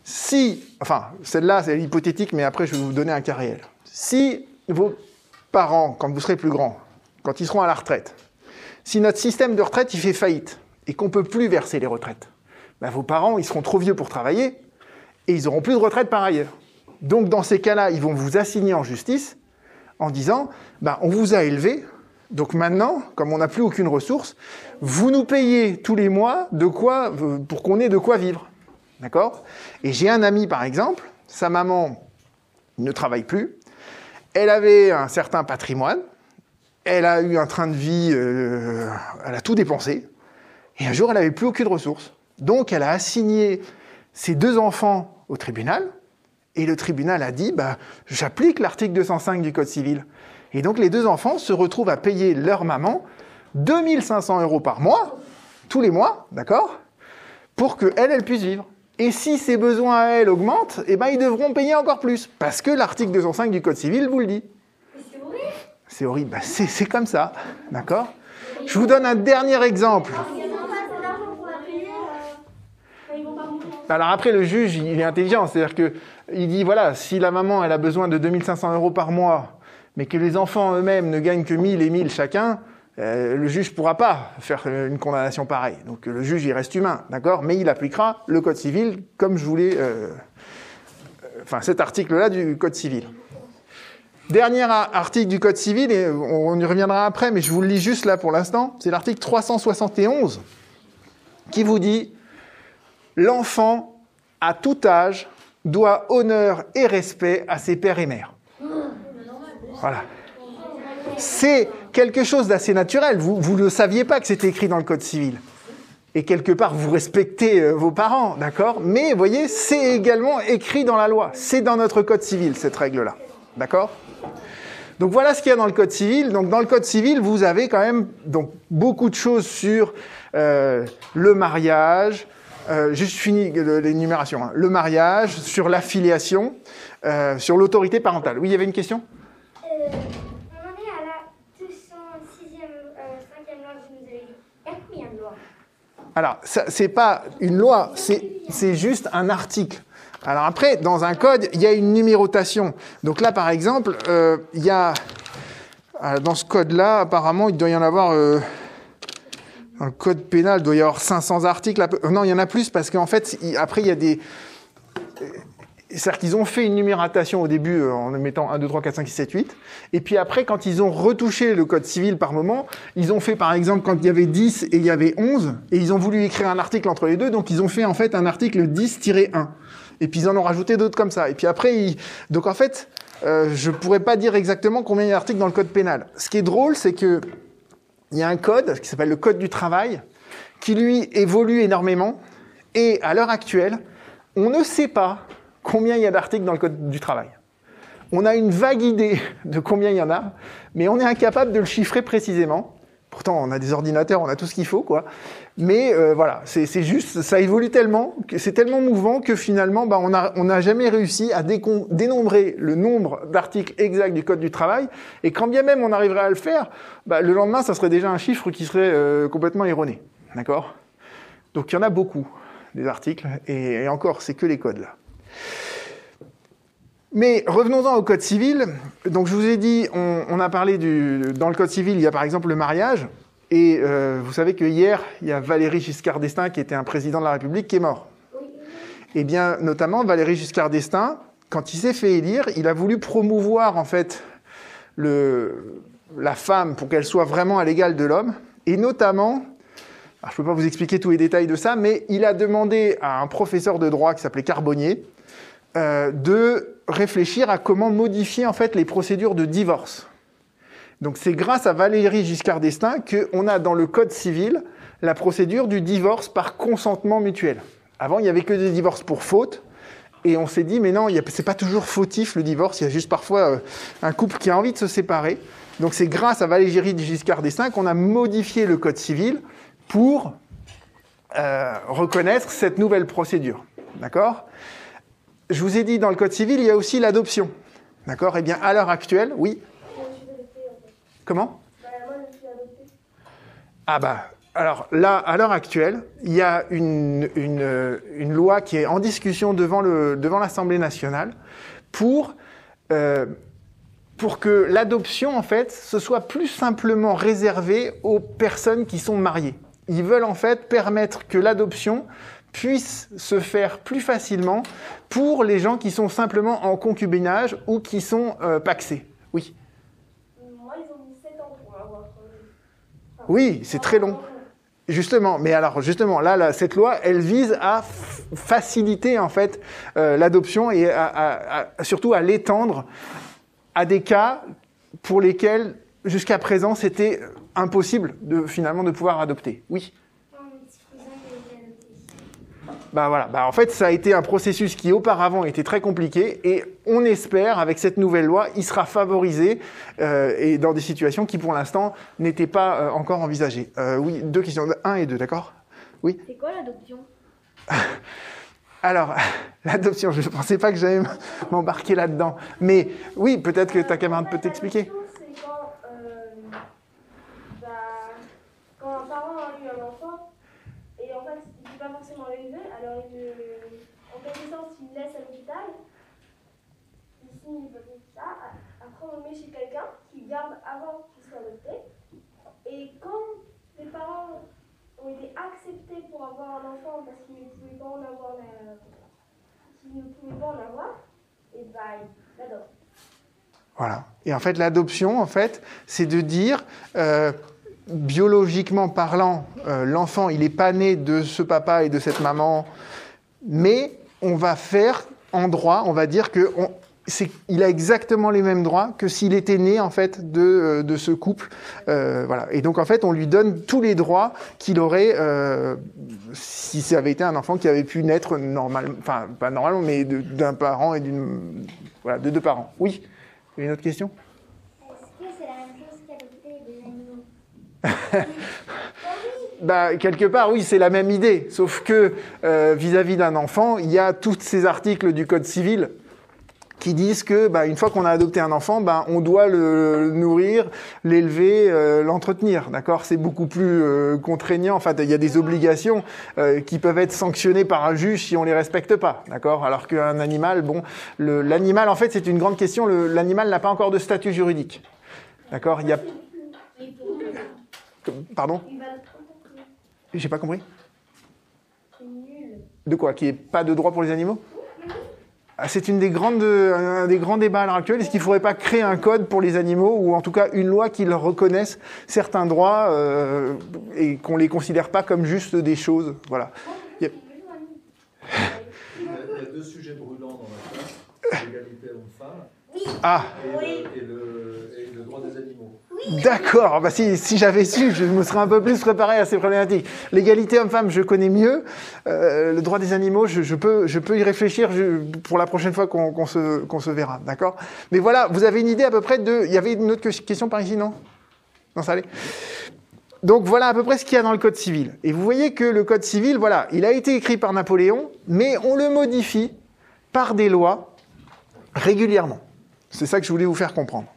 Si, enfin, celle-là, c'est hypothétique, mais après, je vais vous donner un cas réel. Si vos parents, quand vous serez plus grands, quand ils seront à la retraite, si notre système de retraite, il fait faillite et qu'on ne peut plus verser les retraites, ben, vos parents, ils seront trop vieux pour travailler et ils n'auront plus de retraite par ailleurs. Donc, dans ces cas-là, ils vont vous assigner en justice en disant, ben, on vous a élevé, donc maintenant, comme on n'a plus aucune ressource, vous nous payez tous les mois de quoi, pour qu'on ait de quoi vivre. D'accord? Et j'ai un ami, par exemple, sa maman ne travaille plus, elle avait un certain patrimoine, elle a eu un train de vie, euh, elle a tout dépensé, et un jour, elle n'avait plus aucune ressource. Donc, elle a assigné ses deux enfants au tribunal, et le tribunal a dit, bah, j'applique l'article 205 du Code civil. Et donc, les deux enfants se retrouvent à payer leur maman 2500 euros par mois, tous les mois, d'accord Pour qu'elle, elle puisse vivre. Et si ses besoins à elle augmentent, eh ben, ils devront payer encore plus. Parce que l'article 205 du Code civil vous le dit. C'est horrible. C'est horrible. C'est comme ça. D'accord? Je vous donne un dernier exemple. Alors après, le juge, il est intelligent. C'est-à-dire qu'il dit, voilà, si la maman, elle a besoin de 2500 euros par mois, mais que les enfants eux-mêmes ne gagnent que 1000 et 1000 chacun, euh, le juge ne pourra pas faire une condamnation pareille. Donc le juge, il reste humain, d'accord? Mais il appliquera le Code civil comme je voulais... Euh, enfin, cet article-là du Code civil. Dernier article du Code civil, et on y reviendra après, mais je vous le lis juste là pour l'instant, c'est l'article 371 qui vous dit L'enfant, à tout âge, doit honneur et respect à ses pères et mères. Voilà. C'est quelque chose d'assez naturel. Vous ne saviez pas que c'était écrit dans le Code civil. Et quelque part, vous respectez euh, vos parents, d'accord? Mais vous voyez, c'est également écrit dans la loi. C'est dans notre Code civil, cette règle-là. D'accord? Donc voilà ce qu'il y a dans le Code civil. Donc dans le Code civil, vous avez quand même donc, beaucoup de choses sur euh, le mariage, euh, juste fini l'énumération, hein. le mariage, sur l'affiliation, euh, sur l'autorité parentale. Oui, il y avait une question? Alors, c'est pas une loi, c'est juste un article. Alors après, dans un code, il y a une numérotation. Donc là, par exemple, euh, il y a dans ce code-là, apparemment, il doit y en avoir euh, dans le code pénal, il doit y avoir 500 articles. Non, il y en a plus parce qu'en fait, après, il y a des c'est-à-dire qu'ils ont fait une numérotation au début euh, en mettant 1, 2, 3, 4, 5, 6, 7, 8. Et puis après, quand ils ont retouché le code civil par moment, ils ont fait par exemple quand il y avait 10 et il y avait 11, et ils ont voulu écrire un article entre les deux, donc ils ont fait en fait un article 10-1. Et puis ils en ont rajouté d'autres comme ça. Et puis après, ils... donc en fait, euh, je pourrais pas dire exactement combien il y a d'articles dans le code pénal. Ce qui est drôle, c'est que il y a un code qui s'appelle le code du travail, qui lui évolue énormément. Et à l'heure actuelle, on ne sait pas combien il y a d'articles dans le Code du travail. On a une vague idée de combien il y en a, mais on est incapable de le chiffrer précisément. Pourtant, on a des ordinateurs, on a tout ce qu'il faut, quoi. Mais euh, voilà, c'est juste, ça évolue tellement, c'est tellement mouvant que finalement, bah, on n'a on a jamais réussi à dénombrer le nombre d'articles exacts du Code du travail. Et quand bien même on arriverait à le faire, bah, le lendemain, ça serait déjà un chiffre qui serait euh, complètement erroné. D'accord? Donc il y en a beaucoup, des articles, et, et encore, c'est que les codes là. Mais revenons-en au Code civil. Donc je vous ai dit, on, a parlé du, dans le Code civil, il y a par exemple le mariage. Et euh, vous savez que hier, il y a Valéry Giscard d'Estaing, qui était un président de la République, qui est mort. Eh bien, notamment, Valéry Giscard d'Estaing, quand il s'est fait élire, il a voulu promouvoir en fait le, la femme pour qu'elle soit vraiment à l'égal de l'homme. Et notamment, je ne peux pas vous expliquer tous les détails de ça, mais il a demandé à un professeur de droit qui s'appelait Carbonnier, euh, de réfléchir à comment modifier en fait les procédures de divorce. Donc c'est grâce à Valérie Giscard d'Estaing qu'on a dans le code civil la procédure du divorce par consentement mutuel. Avant, il n'y avait que des divorces pour faute. Et on s'est dit, mais non, c'est pas toujours fautif le divorce, il y a juste parfois euh, un couple qui a envie de se séparer. Donc c'est grâce à Valérie Giscard d'Estaing qu'on a modifié le code civil pour euh, reconnaître cette nouvelle procédure. D'accord? Je vous ai dit, dans le Code civil, il y a aussi l'adoption. D'accord? Eh bien, à l'heure actuelle, oui Comment? Ah bah, alors là, à l'heure actuelle, il y a une, une, loi qui est en discussion devant, le, devant l'Assemblée nationale pour, euh, pour que l'adoption, en fait, ce soit plus simplement réservé aux personnes qui sont mariées. Ils veulent en fait permettre que l'adoption puisse se faire plus facilement pour les gens qui sont simplement en concubinage ou qui sont euh, paxés. Oui. Moi, ils ont mis 7 ans pour avoir. Oui, c'est très long. Justement, mais alors justement, là, là, cette loi, elle vise à faciliter en fait euh, l'adoption et à, à, à, surtout à l'étendre à des cas pour lesquels jusqu'à présent c'était impossible de finalement de pouvoir adopter. Oui. Bah voilà, bah en fait ça a été un processus qui auparavant était très compliqué et on espère avec cette nouvelle loi il sera favorisé euh, et dans des situations qui pour l'instant n'étaient pas euh, encore envisagées. Euh, oui, deux questions, un et deux, d'accord? Oui? C'est quoi l'adoption? Alors, l'adoption, je ne pensais pas que j'allais m'embarquer là-dedans. Mais oui, peut-être que ta camarade peut t'expliquer. C'est quand, bah, quand un parent a eu un enfant et en fait il ne peut pas forcément l'élever, alors il, en quelque sorte il le laisse à l'hôpital, il signe tout ça, après on le met chez quelqu'un qui garde avant qu'il soit adopté. Et quand les parents ont été acceptés pour avoir un enfant parce qu'ils ne pouvaient pas en avoir, avoir, et bah ils l'adoptent. Voilà. Et en fait, l'adoption, en fait, c'est de dire, euh, biologiquement parlant, euh, l'enfant, il n'est pas né de ce papa et de cette maman, mais on va faire en droit, on va dire que on, il a exactement les mêmes droits que s'il était né en fait de, euh, ce couple. Euh, voilà. Et donc en fait, on lui donne tous les droits qu'il aurait si ça avait été un enfant qui avait pu naître normalement, enfin pas normalement, mais d'un parent et d'une voilà, de deux parents. Oui? Une autre question Est-ce que c'est la même chose qu'adopter des animaux bah, quelque part, oui, c'est la même idée, sauf que euh, vis-à-vis d'un enfant, il y a tous ces articles du Code civil qui disent que bah, une fois qu'on a adopté un enfant, bah, on doit le nourrir, l'élever, euh, l'entretenir. D'accord? C'est beaucoup plus euh, contraignant. Enfin, il y a des obligations euh, qui peuvent être sanctionnées par un juge si on les respecte pas. D'accord? Alors qu'un animal, bon, l'animal, en fait, c'est une grande question. L'animal n'a pas encore de statut juridique. D'accord? Il y a. Pardon J'ai pas compris. De quoi Qu'il n'y ait pas de droit pour les animaux c'est une des grandes, un des grands débats à l'heure actuelle. Est-ce qu'il ne faudrait pas créer un code pour les animaux ou en tout cas une loi qui leur reconnaisse certains droits euh, et qu'on les considère pas comme juste des choses? Voilà. Il y a, il y a deux sujets brûlants dans la classe l'égalité homme-femme ah. et, et, le, et le droit des animaux. D'accord. Bah si, j'avais su, je me serais un peu plus préparé à ces problématiques. L'égalité homme-femme, je connais mieux. Euh, le droit des animaux, je, peux, y réfléchir je, pour la prochaine fois qu'on qu se, qu'on se verra. D'accord? Mais voilà, vous avez une idée à peu près de... Il y avait une autre question par ici, non? Non, ça allait donc voilà à peu près ce qu'il y a dans le Code civil. Et vous voyez que le Code civil, voilà, il a été écrit par Napoléon, mais on le modifie par des lois régulièrement. C'est ça que je voulais vous faire comprendre.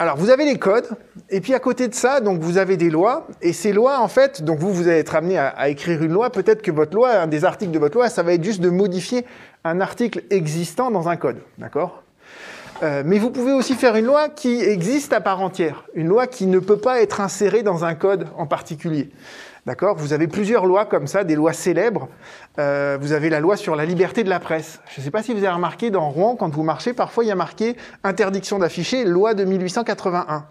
Alors, vous avez les codes, et puis à côté de ça, donc vous avez des lois, et ces lois, en fait, donc vous, vous allez être amené à, écrire une loi, peut-être que votre loi, un des articles de votre loi, ça va être juste de modifier un article existant dans un code, d'accord? Euh, mais vous pouvez aussi faire une loi qui existe à part entière, une loi qui ne peut pas être insérée dans un code en particulier. D'accord? Vous avez plusieurs lois comme ça, des lois célèbres. Euh, vous avez la loi sur la liberté de la presse. Je ne sais pas si vous avez remarqué dans Rouen, quand vous marchez, parfois il y a marqué interdiction d'afficher, loi de 1881.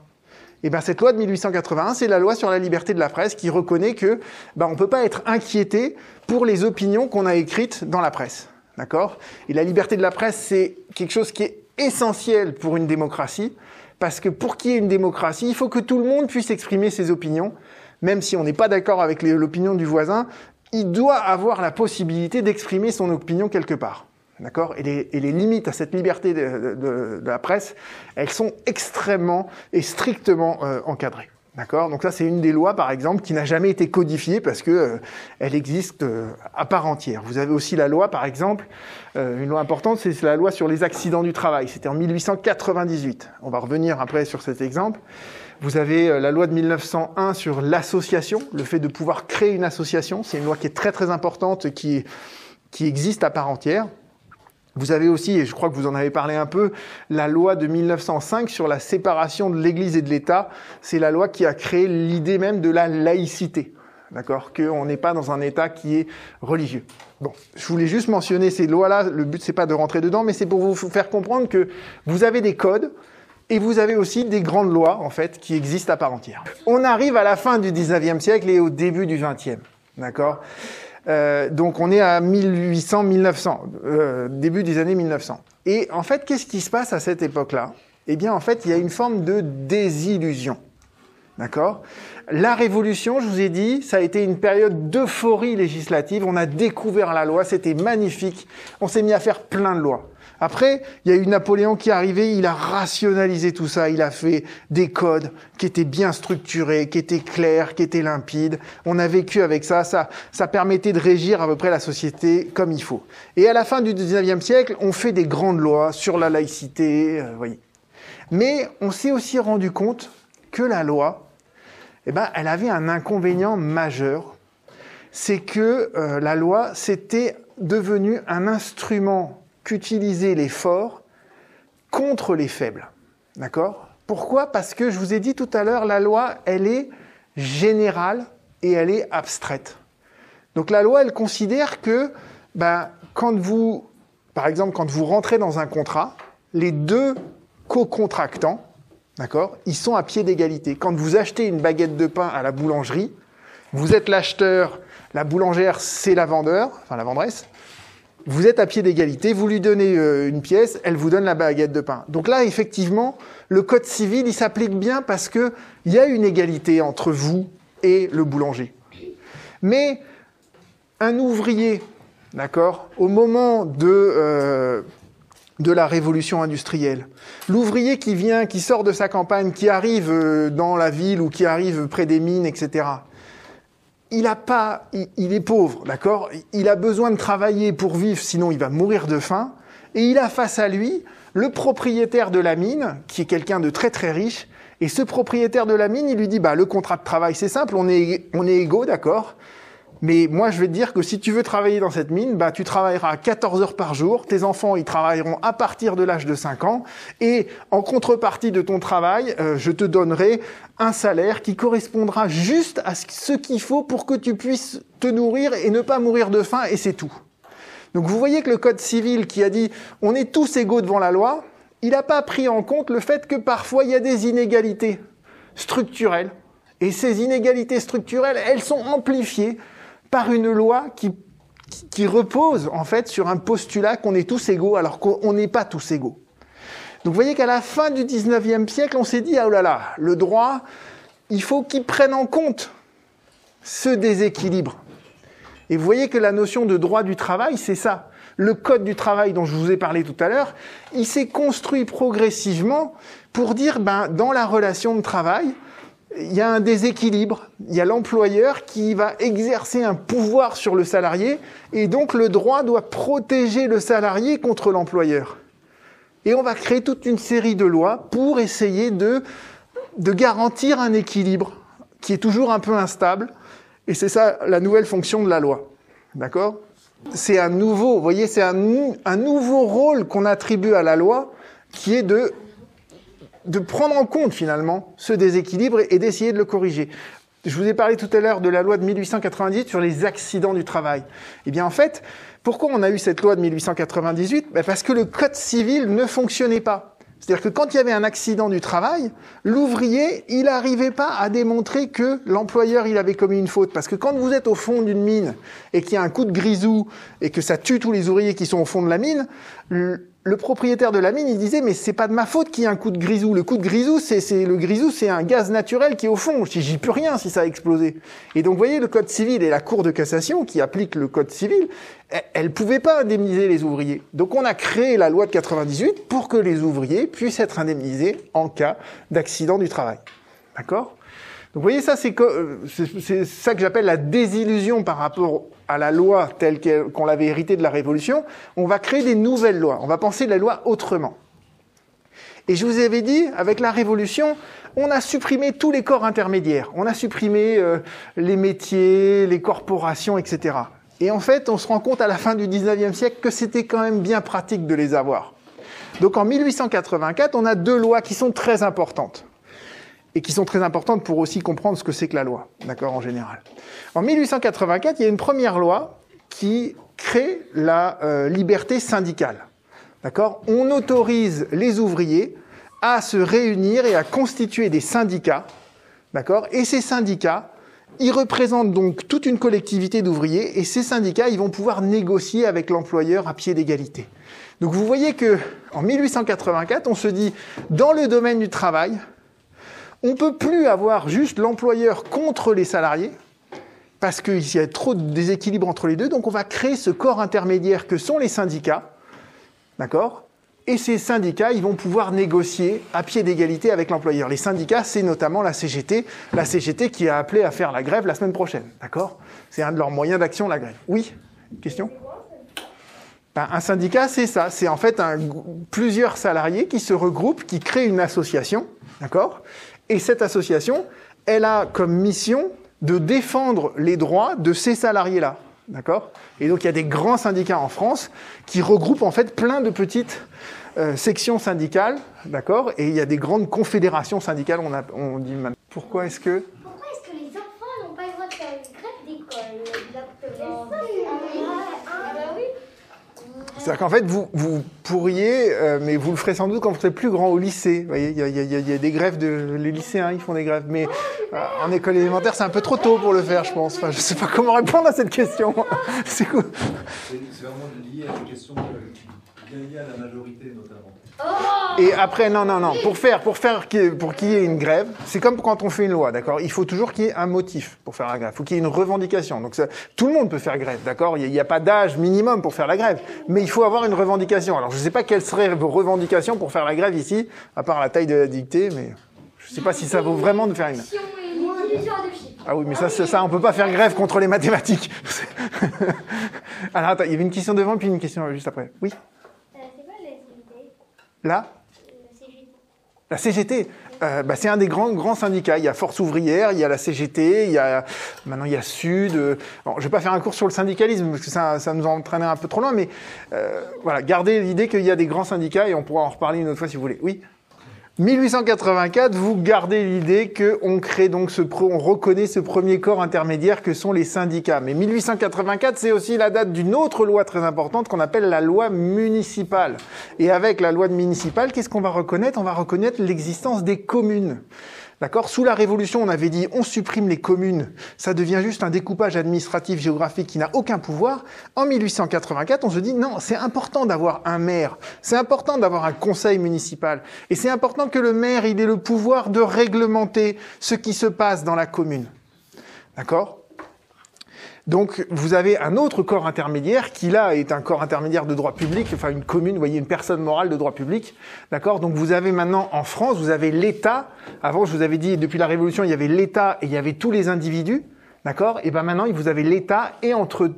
Et ben cette loi de 1881, c'est la loi sur la liberté de la presse qui reconnaît que ben, on ne peut pas être inquiété pour les opinions qu'on a écrites dans la presse. D'accord? Et la liberté de la presse, c'est quelque chose qui est essentiel pour une démocratie, parce que pour qu'il y ait une démocratie, il faut que tout le monde puisse exprimer ses opinions, même si on n'est pas d'accord avec l'opinion du voisin, il doit avoir la possibilité d'exprimer son opinion quelque part. D'accord? Et les, limites à cette liberté de, la presse, elles sont extrêmement et strictement euh, encadrées. D'accord? Donc ça, c'est une des lois, par exemple, qui n'a jamais été codifiée parce que euh, elle existe euh, à part entière. Vous avez aussi la loi, par exemple, une loi importante, c'est la loi sur les accidents du travail. C'était en 1898. On va revenir après sur cet exemple. Vous avez euh, la loi de 1901 sur l'association, le fait de pouvoir créer une association. C'est une loi qui est très très importante, qui, qui existe à part entière. Vous avez aussi, et je crois que vous en avez parlé un peu, la loi de 1905 sur la séparation de l'Église et de l'État. C'est la loi qui a créé l'idée même de la laïcité. D'accord? Qu'on n'est pas dans un État qui est religieux. Bon, je voulais juste mentionner ces lois-là. Le but, c'est pas de rentrer dedans, mais c'est pour vous faire comprendre que vous avez des codes et vous avez aussi des grandes lois, en fait, qui existent à part entière. On arrive à la fin du 19e siècle et au début du 20e. D'accord? Euh, donc on est à 1800-1900, euh, début des années 1900. Et en fait, qu'est-ce qui se passe à cette époque-là? Eh bien, en fait, il y a une forme de désillusion. D'accord? La révolution, je vous ai dit, ça a été une période d'euphorie législative. On a découvert la loi, c'était magnifique. On s'est mis à faire plein de lois. Après, il y a eu Napoléon qui est arrivé, il a rationalisé tout ça, il a fait des codes qui étaient bien structurés, qui étaient clairs, qui étaient limpides. On a vécu avec ça, ça, ça permettait de régir à peu près la société comme il faut. Et à la fin du 19e siècle, on fait des grandes lois sur la laïcité, euh, voyez. Mais on s'est aussi rendu compte que la loi, eh ben, elle avait un inconvénient majeur, c'est que euh, la loi, c'était devenu un instrument qu'utilisaient les forts contre les faibles. D'accord? Pourquoi? Parce que je vous ai dit tout à l'heure, la loi, elle est générale et elle est abstraite. Donc la loi, elle considère que ben, quand vous, par exemple, quand vous rentrez dans un contrat, les deux co-contractants, d'accord, ils sont à pied d'égalité. Quand vous achetez une baguette de pain à la boulangerie, vous êtes l'acheteur, la boulangère, c'est la vendeur, enfin la vendresse, vous êtes à pied d'égalité, vous lui donnez euh, une pièce, elle vous donne la baguette de pain. Donc là, effectivement, le code civil, il s'applique bien parce que il y a une égalité entre vous et le boulanger. Mais un ouvrier, d'accord, au moment de euh, de la révolution industrielle, l'ouvrier qui vient, qui sort de sa campagne, qui arrive euh, dans la ville ou qui arrive près des mines, etc il a pas, il, est pauvre, d'accord? Il a besoin de travailler pour vivre, sinon il va mourir de faim. Et il a face à lui le propriétaire de la mine, qui est quelqu'un de très très riche. Et ce propriétaire de la mine, il lui dit, bah le contrat de travail, c'est simple, on est, on est égaux, d'accord? Mais moi, je vais te dire que si tu veux travailler dans cette mine, bah, tu travailleras 14 heures par jour. Tes enfants, ils travailleront à partir de l'âge de 5 ans. Et en contrepartie de ton travail, euh, je te donnerai un salaire qui correspondra juste à ce qu'il faut pour que tu puisses te nourrir et ne pas mourir de faim. Et c'est tout. Donc vous voyez que le Code civil qui a dit on est tous égaux devant la loi, il n'a pas pris en compte le fait que parfois il y a des inégalités structurelles. Et ces inégalités structurelles, elles sont amplifiées par une loi qui, repose en fait sur un postulat qu'on est tous égaux alors qu'on n'est pas tous égaux. Donc vous voyez qu'à la fin du 19e siècle, on s'est dit, ah oh là là, le droit, il faut qu'il prenne en compte ce déséquilibre. Et vous voyez que la notion de droit du travail, c'est ça. Le code du travail dont je vous ai parlé tout à l'heure, il s'est construit progressivement pour dire, ben, dans la relation de travail, il y a un déséquilibre. Il y a l'employeur qui va exercer un pouvoir sur le salarié et donc le droit doit protéger le salarié contre l'employeur. Et on va créer toute une série de lois pour essayer de, de garantir un équilibre qui est toujours un peu instable. Et c'est ça la nouvelle fonction de la loi. D'accord? C'est un nouveau, voyez, c'est un, un nouveau rôle qu'on attribue à la loi qui est de de prendre en compte finalement ce déséquilibre et, d'essayer de le corriger. Je vous ai parlé tout à l'heure de la loi de 1898 sur les accidents du travail. Eh bien en fait, pourquoi on a eu cette loi de 1898 ben Parce que le code civil ne fonctionnait pas. C'est-à-dire que quand il y avait un accident du travail, l'ouvrier, il n'arrivait pas à démontrer que l'employeur, il avait commis une faute. Parce que quand vous êtes au fond d'une mine et qu'il y a un coup de grisou et que ça tue tous les ouvriers qui sont au fond de la mine, le propriétaire de la mine, il disait mais c'est pas de ma faute qu'il y ait un coup de grisou. Le coup de grisou, c'est le grisou, c'est un gaz naturel qui est au fond. J'y peux rien si ça a explosé. Et donc, voyez, le code civil et la Cour de cassation qui applique le code civil, elle ne pouvait pas indemniser les ouvriers. Donc, on a créé la loi de 98 pour que les ouvriers puissent être indemnisés en cas d'accident du travail. D'accord? Donc vous voyez, ça euh, c'est ça que j'appelle la désillusion par rapport à la loi telle qu'on l'avait héritée de la Révolution. On va créer des nouvelles lois, on va penser la loi autrement. Et je vous avais dit, avec la Révolution, on a supprimé tous les corps intermédiaires. On a supprimé euh, les métiers, les corporations, etc. Et en fait, on se rend compte à la fin du 19e siècle que c'était quand même bien pratique de les avoir. Donc en 1884, on a deux lois qui sont très importantes. Et qui sont très importantes pour aussi comprendre ce que c'est que la loi, d'accord, en général. En 1884, il y a une première loi qui crée la euh, liberté syndicale. D'accord On autorise les ouvriers à se réunir et à constituer des syndicats. D'accord Et ces syndicats, ils représentent donc toute une collectivité d'ouvriers et ces syndicats, ils vont pouvoir négocier avec l'employeur à pied d'égalité. Donc vous voyez que en 1884, on se dit dans le domaine du travail, on peut plus avoir juste l'employeur contre les salariés parce qu'il y a trop de déséquilibre entre les deux. Donc on va créer ce corps intermédiaire que sont les syndicats D'accord? Et ces syndicats, ils vont pouvoir négocier à pied d'égalité avec l'employeur. Les syndicats, c'est notamment la CGT, la CGT qui a appelé à faire la grève la semaine prochaine. D'accord? C'est un de leurs moyens d'action, la grève. Oui? Question? Ben, Un syndicat, c'est ça. C'est en fait plusieurs salariés qui se regroupent, qui créent une association. D'accord? Et cette association, elle a comme mission de défendre les droits de ces salariés-là. D'accord? Et donc il y a des grands syndicats en France qui regroupent en fait plein de petites euh, sections syndicales, d'accord? Et il y a des grandes confédérations syndicales, on, a, on dit maintenant. Pourquoi est-ce que Pourquoi est-ce que les enfants n'ont pas le droit de faire une grève d'école Exactement. Ah bah oui. C'est-à-dire qu'en fait, vous, vous pourriez, euh, mais vous le ferez sans doute quand vous serez plus grand au lycée. Vous voyez, il y a, des grèves de... Les lycéens, ils font des grèves. Mais euh, en école élémentaire, c'est un peu trop tôt pour le faire, je pense. Enfin, je sais pas comment répondre à cette question. c'est vraiment lié à des questions euh, bien la majorité notamment. Et après, non, non, non. Pour faire, pour faire, qu'il y ait- pour qu'il y ait une grève, c'est comme quand on fait une loi, d'accord? Il faut toujours qu'il y ait un motif pour faire la grève. Il faut qu'il y ait une revendication. Donc, ça- tout le monde peut faire grève, d'accord? Il n'y a, pas d'âge minimum pour faire la grève, mais il faut avoir une revendication. Alors, je ne sais pas quelles seraient vos revendications pour faire la grève ici, à part la taille de la dictée, mais je ne sais pas si ça vaut vraiment de faire une. Ah oui, mais ça, ça, ça, on peut pas faire grève contre les mathématiques. Alors, attends, il y avait une question devant, puis une question juste après. Oui, Euh, c'est quoi les idées Le CGT La CGT, euh, bah, c'est un des grands, grands syndicats. Il y a Force ouvrière, il y a la CGT, il y a maintenant il y a Sud. euh, bon, je vais pas faire un cours sur le syndicalisme parce que ça, ça nous entraînerait un peu trop loin, mais euh, voilà, gardez l'idée qu'il y a des grands syndicats et on pourra en reparler une autre fois si vous voulez. Oui? 1884, vous gardez l'idée qu'on crée donc ce, on reconnaît ce premier corps intermédiaire que sont les syndicats. Mais 1884, c'est aussi la date d'une autre loi très importante qu'on appelle la loi municipale. Et avec la loi municipale, qu'est-ce qu'on va reconnaître? On va reconnaître l'existence des communes. D'accord? Sous la Révolution, on avait dit on supprime les communes, ça devient juste un découpage administratif géographique qui n'a aucun pouvoir. En 1884, on se dit non, c'est important d'avoir un maire, c'est important d'avoir un conseil municipal, et c'est important que le maire il ait le pouvoir de réglementer ce qui se passe dans la commune. D'accord? Donc, vous avez un autre corps intermédiaire qui, là, est un corps intermédiaire de droit public, enfin une commune, vous voyez, une personne morale de droit public. D'accord? Donc, vous avez maintenant, en France, vous avez l'État. Avant, je vous avais dit, depuis la Révolution, il y avait l'État et il y avait tous les individus. D'accord? Et ben maintenant, vous avez l'État et entre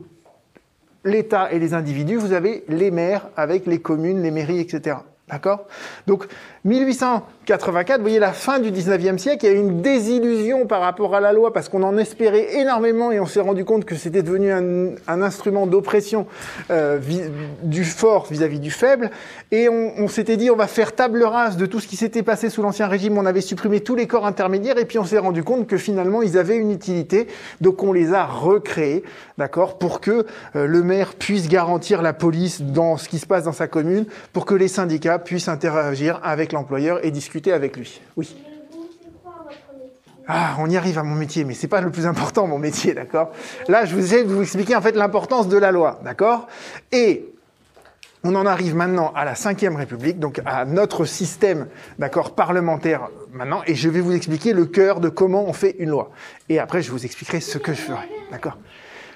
l'État et les individus, vous avez les maires avec les communes, les mairies, etc. D'accord? Donc, 1884, vous voyez la fin du 19e siècle, il y a eu une désillusion par rapport à la loi parce qu'on en espérait énormément et on s'est rendu compte que c'était devenu un, un instrument d'oppression euh, du fort vis-à-vis du faible. Et on, on s'était dit, on va faire table rase de tout ce qui s'était passé sous l'Ancien Régime. On avait supprimé tous les corps intermédiaires et puis on s'est rendu compte que finalement, ils avaient une utilité. Donc, on les a recréés, d'accord, pour que euh, le maire puisse garantir la police dans ce qui se passe dans sa commune, pour que les syndicats puissent interagir avec l'employeur et discuter avec lui. Oui. Ah, on y arrive à mon métier, mais c'est pas le plus important, mon métier, d'accord? Là, je vous essaie de vous expliquer en fait l'importance de la loi, d'accord? Et on en arrive maintenant à la Cinquième République, donc à notre système, d'accord, parlementaire maintenant, et je vais vous expliquer le cœur de comment on fait une loi. Et après, je vous expliquerai ce que je ferai, d'accord?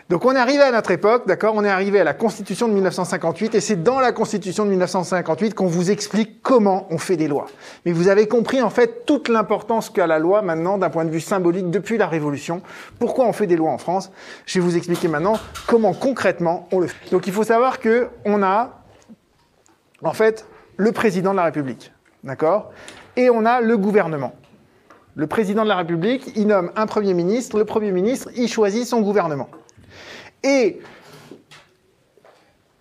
Donc on est arrivé à notre époque, d'accord? On est arrivé à la Constitution de 1958 et c'est dans la Constitution de 1958 qu'on vous explique comment on fait des lois. Mais vous avez compris en fait toute l'importance qu'a la loi maintenant d'un point de vue symbolique depuis la Révolution. Pourquoi on fait des lois en France? Je vais vous expliquer maintenant comment concrètement on le fait. Donc il faut savoir que on a en fait le président de la République, d'accord? Et on a le gouvernement. Le président de la République, il nomme un Premier ministre, le Premier ministre, il choisit son gouvernement. Et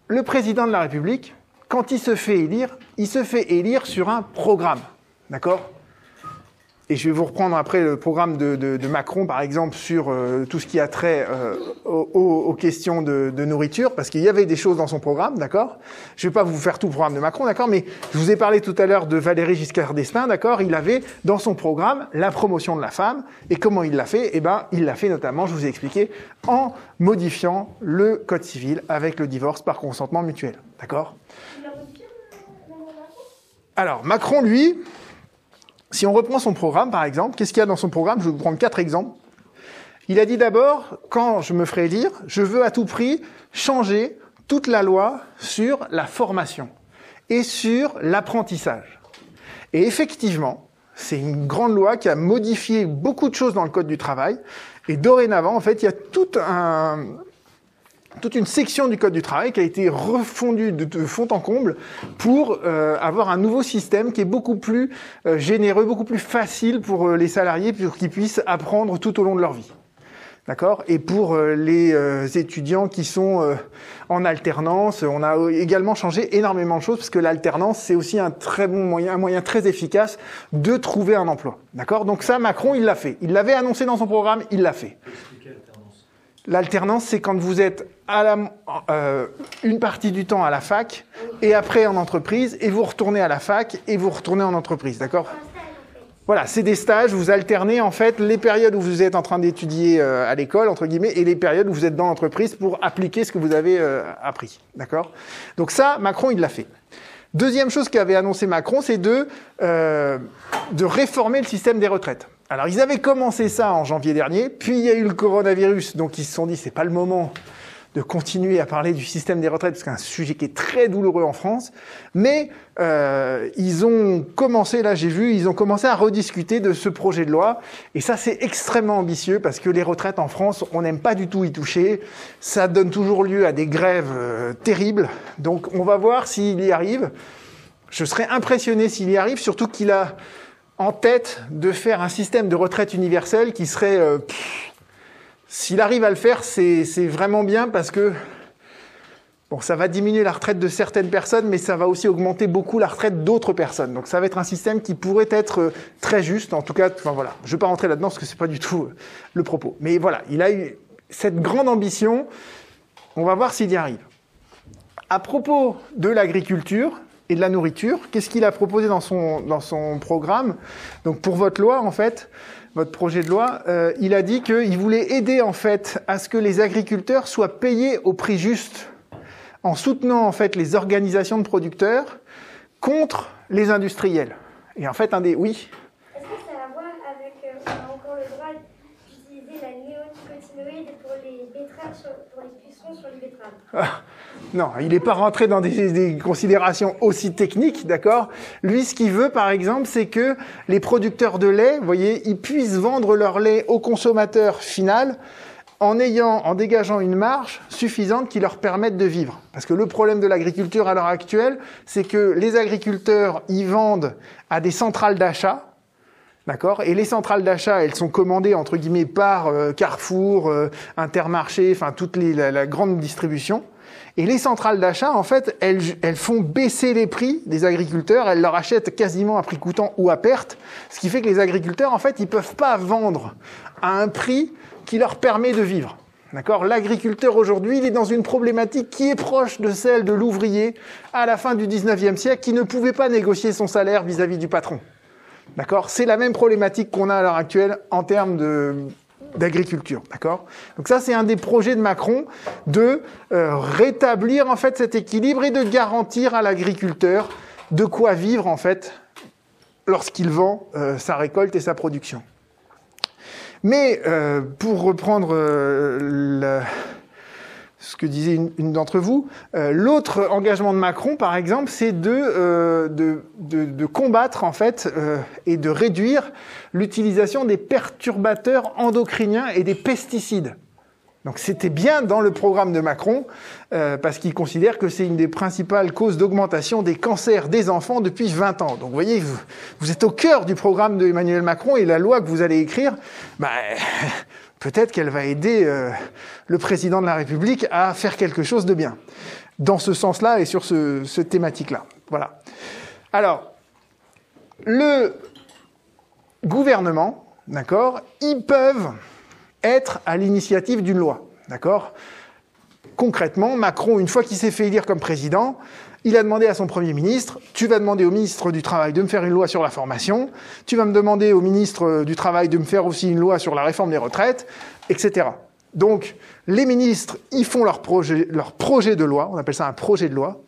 le président de la République, quand il se fait élire, il se fait élire sur un programme. D'accord? Et je vais vous reprendre après le programme de, de, de Macron, par exemple, sur euh, tout ce qui a trait euh, aux, aux, questions de, de nourriture, parce qu'il y avait des choses dans son programme, d'accord? Je vais pas vous faire tout le programme de Macron, d'accord? Mais je vous ai parlé tout à l'heure de Valéry Giscard d'Estaing, d'accord? Il avait dans son programme la promotion de la femme, et comment il l'a fait? Eh ben, il l'a fait notamment, je vous ai expliqué, en modifiant le code civil avec le divorce par consentement mutuel, d'accord? Alors, Macron, lui, si on reprend son programme, par exemple, qu'est-ce qu'il y a dans son programme? Je vais vous prendre quatre exemples. Il a dit d'abord, quand je me ferai élire, je veux à tout prix changer toute la loi sur la formation et sur l'apprentissage. Et effectivement, c'est une grande loi qui a modifié beaucoup de choses dans le Code du travail. Et dorénavant, en fait, il y a tout un, toute une section du Code du travail qui a été refondue de, fond en comble pour euh, avoir un nouveau système qui est beaucoup plus euh, généreux, beaucoup plus facile pour euh, les salariés pour qu'ils puissent apprendre tout au long de leur vie. D'accord? Et pour euh, les euh, étudiants qui sont en alternance, on a également changé énormément de choses parce que l'alternance, c'est aussi un très bon moyen, un moyen très efficace de trouver un emploi. D'accord? Donc ça, Macron, il l'a fait. Il l'avait annoncé dans son programme, il l'a fait. L'alternance, c'est quand vous êtes à la, euh, une partie du temps à la fac et après en entreprise, et vous retournez à la fac et vous retournez en entreprise, d'accord? Voilà, c'est des stages, vous alternez en fait les périodes où vous êtes en train d'étudier euh, à l'école, entre guillemets, et les périodes où vous êtes dans l'entreprise pour appliquer ce que vous avez euh, appris, d'accord? Donc ça, Macron, il l'a fait. Deuxième chose qu'avait annoncé Macron, c'est de, euh, de réformer le système des retraites. Alors ils avaient commencé ça en janvier dernier, puis il y a eu le coronavirus, donc ils se sont dit c'est pas le moment de continuer à parler du système des retraites, parce que un sujet qui est très douloureux en France. Mais euh, ils ont commencé, là j'ai vu, ils ont commencé à rediscuter de ce projet de loi. Et ça c'est extrêmement ambitieux, parce que les retraites en France, on n'aime pas du tout y toucher. Ça donne toujours lieu à des grèves euh, terribles. Donc on va voir s'il y arrive. Je serais impressionné s'il y arrive, surtout qu'il a en tête de faire un système de retraite universel qui serait... Euh, S'il arrive à le faire, c'est vraiment bien parce que bon, ça va diminuer la retraite de certaines personnes, mais ça va aussi augmenter beaucoup la retraite d'autres personnes. Donc ça va être un système qui pourrait être euh, très juste. En tout cas, enfin voilà, je ne vais pas rentrer là-dedans parce que c'est pas du tout euh, le propos. Mais voilà, il a eu cette grande ambition. On va voir s'il y arrive. À propos de l'agriculture, et de la nourriture. Qu'est-ce qu'il a proposé dans son, dans son programme? Donc pour votre loi, en fait, votre projet de loi, euh, il a dit qu'il voulait aider en fait à ce que les agriculteurs soient payés au prix juste, en soutenant en fait les organisations de producteurs contre les industriels. Et en fait, un des oui. Est-ce que ça a à voir avec euh, on a encore le droit d'utiliser la néonicotinoïde pour les betteraves, sur, pour les pucerons sur les betteraves? Ah, non, il n'est pas rentré dans des, des considérations aussi techniques, d'accord? Lui, ce qu'il veut, par exemple, c'est que les producteurs de lait, vous voyez, ils puissent vendre leur lait au consommateur final en ayant, en dégageant une marge suffisante qui leur permette de vivre. Parce que le problème de l'agriculture à l'heure actuelle, c'est que les agriculteurs, ils vendent à des centrales d'achat, D'accord? Et les centrales d'achat, elles sont commandées entre guillemets par euh, Carrefour, euh, Intermarché, enfin toute les, la, grande distribution. Et les centrales d'achat, en fait, elles, font baisser les prix des agriculteurs. Elles leur achètent quasiment à prix coûtant ou à perte, ce qui fait que les agriculteurs, en fait, ils peuvent pas vendre à un prix qui leur permet de vivre. D'accord? L'agriculteur aujourd'hui, il est dans une problématique qui est proche de celle de l'ouvrier à la fin du 19e siècle qui ne pouvait pas négocier son salaire vis-à-vis -vis du patron. D'accord? C'est la même problématique qu'on a à l'heure actuelle en termes de d'agriculture, d'accord? Donc ça, c'est un des projets de Macron de euh, rétablir en fait cet équilibre et de garantir à l'agriculteur de quoi vivre en fait lorsqu'il vend euh, sa récolte et sa production. Mais euh, pour reprendre ce que disait une, d'entre vous. L'autre engagement de Macron, par exemple, c'est de, combattre en fait et de réduire l'utilisation des perturbateurs endocriniens et des pesticides. Donc c'était bien dans le programme de Macron, euh, parce qu'il considère que c'est une des principales causes d'augmentation des cancers des enfants depuis 20 ans. Donc vous voyez, vous, êtes au cœur du programme de Emmanuel Macron et la loi que vous allez écrire, bah, peut-être qu'elle va aider euh, le président de la République à faire quelque chose de bien. Dans ce sens-là et sur ce, ce thématique-là. Voilà. Alors, le gouvernement, d'accord, ils peuvent être à l'initiative d'une loi. D'accord Concrètement, Macron, une fois qu'il s'est fait élire comme président, il a demandé à son Premier ministre, tu vas demander au ministre du Travail de me faire une loi sur la formation, tu vas me demander au ministre du Travail de me faire aussi une loi sur la réforme des retraites, etc. Donc, les ministres, ils font leur projet, leur projet de loi, on appelle ça un projet de loi,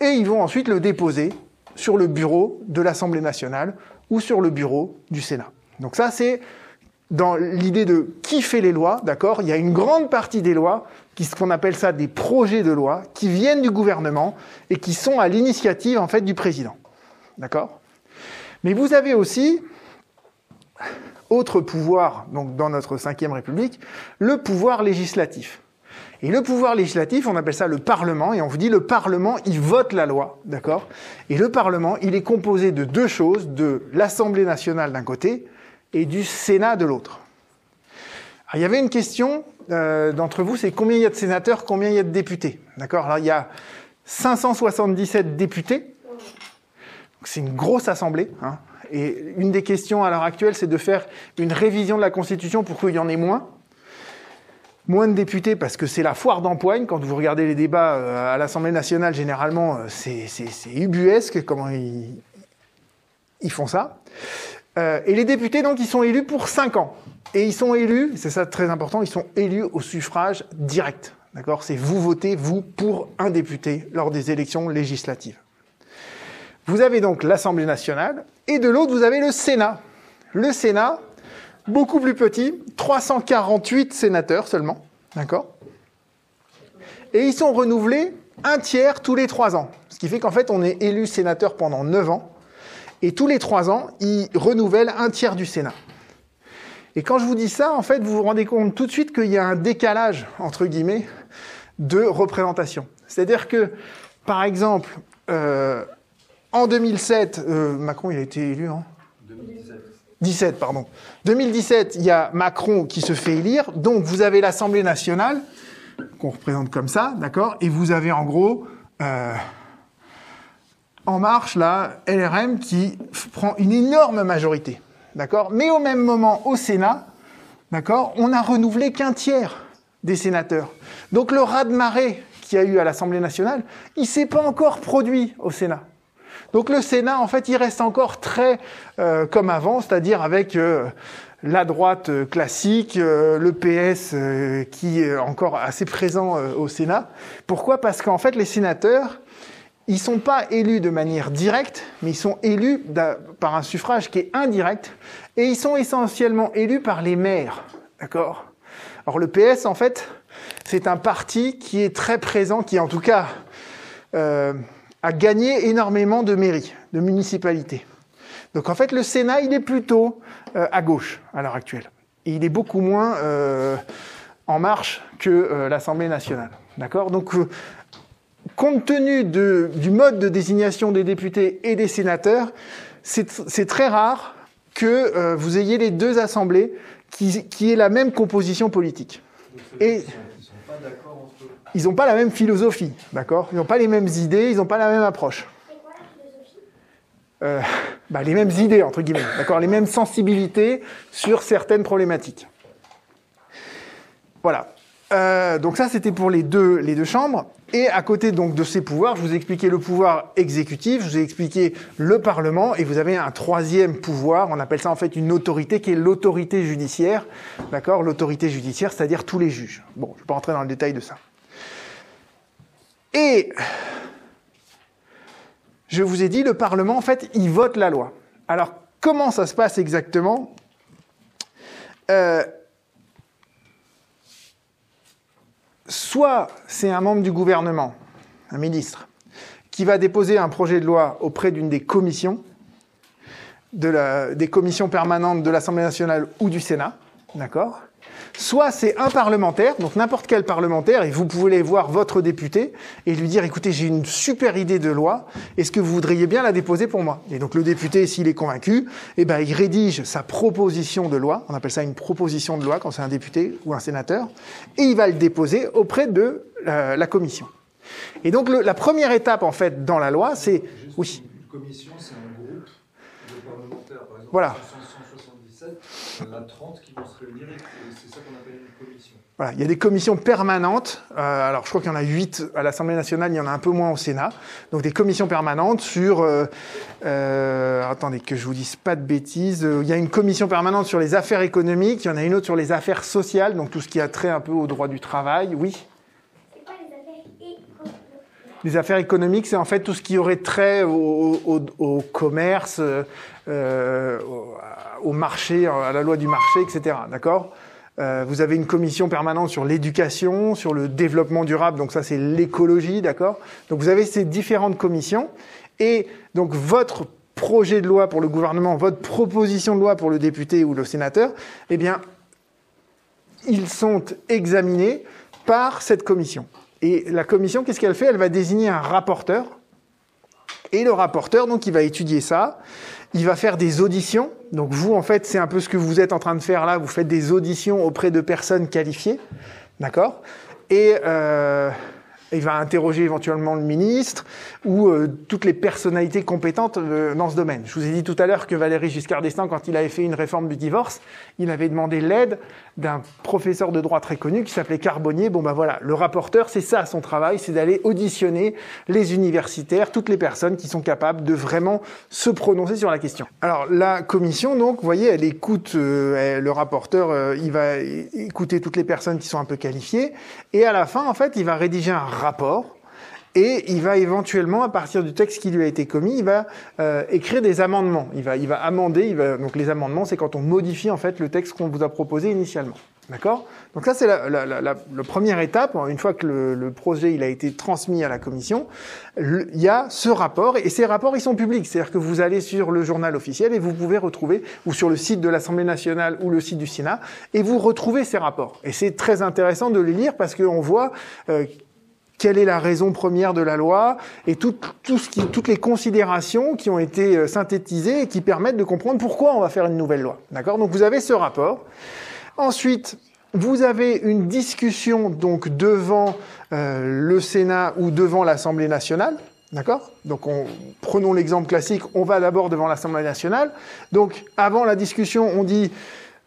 et ils vont ensuite le déposer sur le bureau de l'Assemblée nationale ou sur le bureau du Sénat. Donc ça, c'est dans l'idée de qui fait les lois, d'accord? Il y a une grande partie des lois, qui, ce qu'on appelle ça des projets de loi, qui viennent du gouvernement et qui sont à l'initiative en fait du président, d'accord? Mais vous avez aussi autre pouvoir, donc dans notre cinquième République, le pouvoir législatif. Et le pouvoir législatif, on appelle ça le Parlement, et on vous dit le Parlement, il vote la loi, d'accord? Et le Parlement, il est composé de deux choses, de l'Assemblée nationale d'un côté et du Sénat de l'autre. il y avait une question euh, d'entre vous, c'est combien il y a de sénateurs, combien il y a de députés, d'accord? Alors il y a 577 députés, c'est une grosse assemblée, hein, et une des questions à l'heure actuelle, c'est de faire une révision de la Constitution pour qu'il y en ait moins. Moins de députés parce que c'est la foire d'empoigne. Quand vous regardez les débats euh, à l'Assemblée nationale, généralement, euh, c'est ubuesque comment ils, ils font ça. Euh, et les députés, donc, ils sont élus pour 5 ans. Et ils sont élus, c'est ça très important, ils sont élus au suffrage direct. D'accord? C'est vous votez, vous, pour un député lors des élections législatives. Vous avez donc l'Assemblée nationale, et de l'autre, vous avez le Sénat. Le Sénat, beaucoup plus petit, 348 sénateurs seulement, d'accord? Et ils sont renouvelés un tiers tous les trois ans. Ce qui fait qu'en fait, on est élu sénateur pendant 9 ans, et tous les trois ans, ils renouvellent un tiers du Sénat. Et quand je vous dis ça, en fait, vous vous rendez compte tout de suite qu'il y a un décalage, entre guillemets, de représentation. C'est-à-dire que, par exemple, euh, en 2007, euh, Macron, il a été élu en 2017. 17, pardon. 2017, il y a Macron qui se fait élire, donc vous avez l'Assemblée nationale, qu'on représente comme ça, d'accord Et vous avez en gros euh, En Marche, là, LRM, qui prend une énorme majorité, d'accord Mais au même moment, au Sénat, d'accord, on a renouvelé qu'un tiers des sénateurs. Donc le raz-de-marée qu'il y a eu à l'Assemblée nationale, il s'est pas encore produit au Sénat. Donc le Sénat, en fait, il reste encore très euh, comme avant, c'est-à-dire avec euh, la droite euh, classique, le PS qui est encore assez présent au Sénat. Pourquoi? Parce qu'en fait, les sénateurs, ils sont pas élus de manière directe, mais ils sont élus par un suffrage qui est indirect, et ils sont essentiellement élus par les maires, d'accord? Alors le PS, en fait, c'est un parti qui est très présent, qui en tout cas a gagné énormément de mairies, de municipalités. Donc en fait, le Sénat, il est plutôt euh, à gauche à l'heure actuelle. Et il est beaucoup moins euh, en marche que euh, l'Assemblée nationale. D'accord? Donc, compte tenu du mode de désignation des députés et des sénateurs, c'est très rare que vous ayez les deux assemblées qui, qui aient la même composition politique. Et ils n'ont pas la même philosophie, d'accord? Ils n'ont pas les mêmes idées, ils n'ont pas la même approche. Euh, bah, les mêmes idées, entre guillemets, d'accord? Les mêmes sensibilités sur certaines problématiques. Voilà. Euh, donc ça, c'était pour les deux, les deux chambres. Et à côté donc de ces pouvoirs, je vous ai expliqué le pouvoir exécutif, je vous ai expliqué le Parlement, et vous avez un troisième pouvoir, on appelle ça en fait une autorité, qui est l'autorité judiciaire. D'accord? L'autorité judiciaire, c'est-à-dire tous les juges. Bon, je ne vais pas rentrer dans le détail de ça. Et je vous ai dit, le Parlement, en fait, il vote la loi. Alors, comment ça se passe exactement? Euh, soit c'est un membre du gouvernement, un ministre, qui va déposer un projet de loi auprès d'une des commissions, des commissions permanentes de l'Assemblée nationale ou du Sénat, d'accord? Soit c'est un parlementaire, donc n'importe quel parlementaire, et vous pouvez aller voir votre député et lui dire, écoutez, j'ai une super idée de loi, est-ce que vous voudriez bien la déposer pour moi? Et donc le député, s'il est convaincu, eh ben, il rédige sa proposition de loi, on appelle ça une proposition de loi quand c'est un député ou un sénateur, et il va le déposer auprès de la, la commission. Et donc le, la première étape, en fait, dans la loi, c'est... Oui. Une commission, c'est un groupe de parlementaires. Par exemple, Voilà. 177, il y en a 30 qui vont se réunir et c'est ça qu'on appelle une commission. Voilà, il y a des commissions permanentes. Euh, alors, je crois qu'il y en a huit à l'Assemblée nationale, il y en a un peu moins au Sénat. Donc, des commissions permanentes sur. Euh, euh, attendez, que je vous dise pas de bêtises. Il y a une commission permanente sur les affaires économiques. Il y en a une autre sur les affaires sociales, donc tout ce qui a trait un peu au droit du travail. Oui. C'est quoi les affaires économiques Les affaires économiques, c'est en fait tout ce qui aurait trait au, commerce, euh, euh, au, au marché, à la loi du marché, etc. D'accord? Euh, Vous avez une commission permanente sur l'éducation, sur le développement durable, donc ça c'est l'écologie, d'accord? Donc vous avez ces différentes commissions, et donc votre projet de loi pour le gouvernement, votre proposition de loi pour le député ou le sénateur, eh bien, ils sont examinés par cette commission. Et la commission, qu'est-ce qu'elle fait? Elle va désigner un rapporteur. Et le rapporteur, donc, il va étudier ça. Il va faire des auditions. Donc, vous, en fait, c'est un peu ce que vous êtes en train de faire là. Vous faites des auditions auprès de personnes qualifiées. D'accord? Et euh, il va interroger éventuellement le ministre ou euh, toutes les personnalités compétentes euh, dans ce domaine. Je vous ai dit tout à l'heure que Valéry Giscard d'Estaing, quand il avait fait une réforme du divorce, il avait demandé l'aide d'un professeur de droit très connu qui s'appelait Carbonnier. Bon ben voilà, le rapporteur, c'est ça son travail, c'est d'aller auditionner les universitaires, toutes les personnes qui sont capables de vraiment se prononcer sur la question. Alors la commission, donc, vous voyez, elle écoute euh, le rapporteur, euh, il va écouter toutes les personnes qui sont un peu qualifiées, et à la fin, en fait, il va rédiger un rapport. Et il va éventuellement, à partir du texte qui lui a été commis, il va euh, écrire des amendements. Il va, il va amender. Il va, donc les amendements, c'est quand on modifie en fait le texte qu'on vous a proposé initialement. D'accord? Donc ça, c'est la, la, la, première étape. Une fois que le, projet il a été transmis à la commission, il y a ce rapport et ces rapports ils sont publics. C'est-à-dire que vous allez sur le journal officiel et vous pouvez retrouver ou sur le site de l'Assemblée nationale ou le site du Sénat et vous retrouvez ces rapports. Et c'est très intéressant de les lire parce qu'on voit euh, quelle est la raison première de la loi et tout, tout ce qui, toutes les considérations qui ont été euh, synthétisées et qui permettent de comprendre pourquoi on va faire une nouvelle loi. D'accord? Donc vous avez ce rapport. Ensuite, vous avez une discussion donc devant euh, le Sénat ou devant l'Assemblée nationale. D'accord? Donc on, prenons l'exemple classique, on va d'abord devant l'Assemblée nationale. Donc avant la discussion, on dit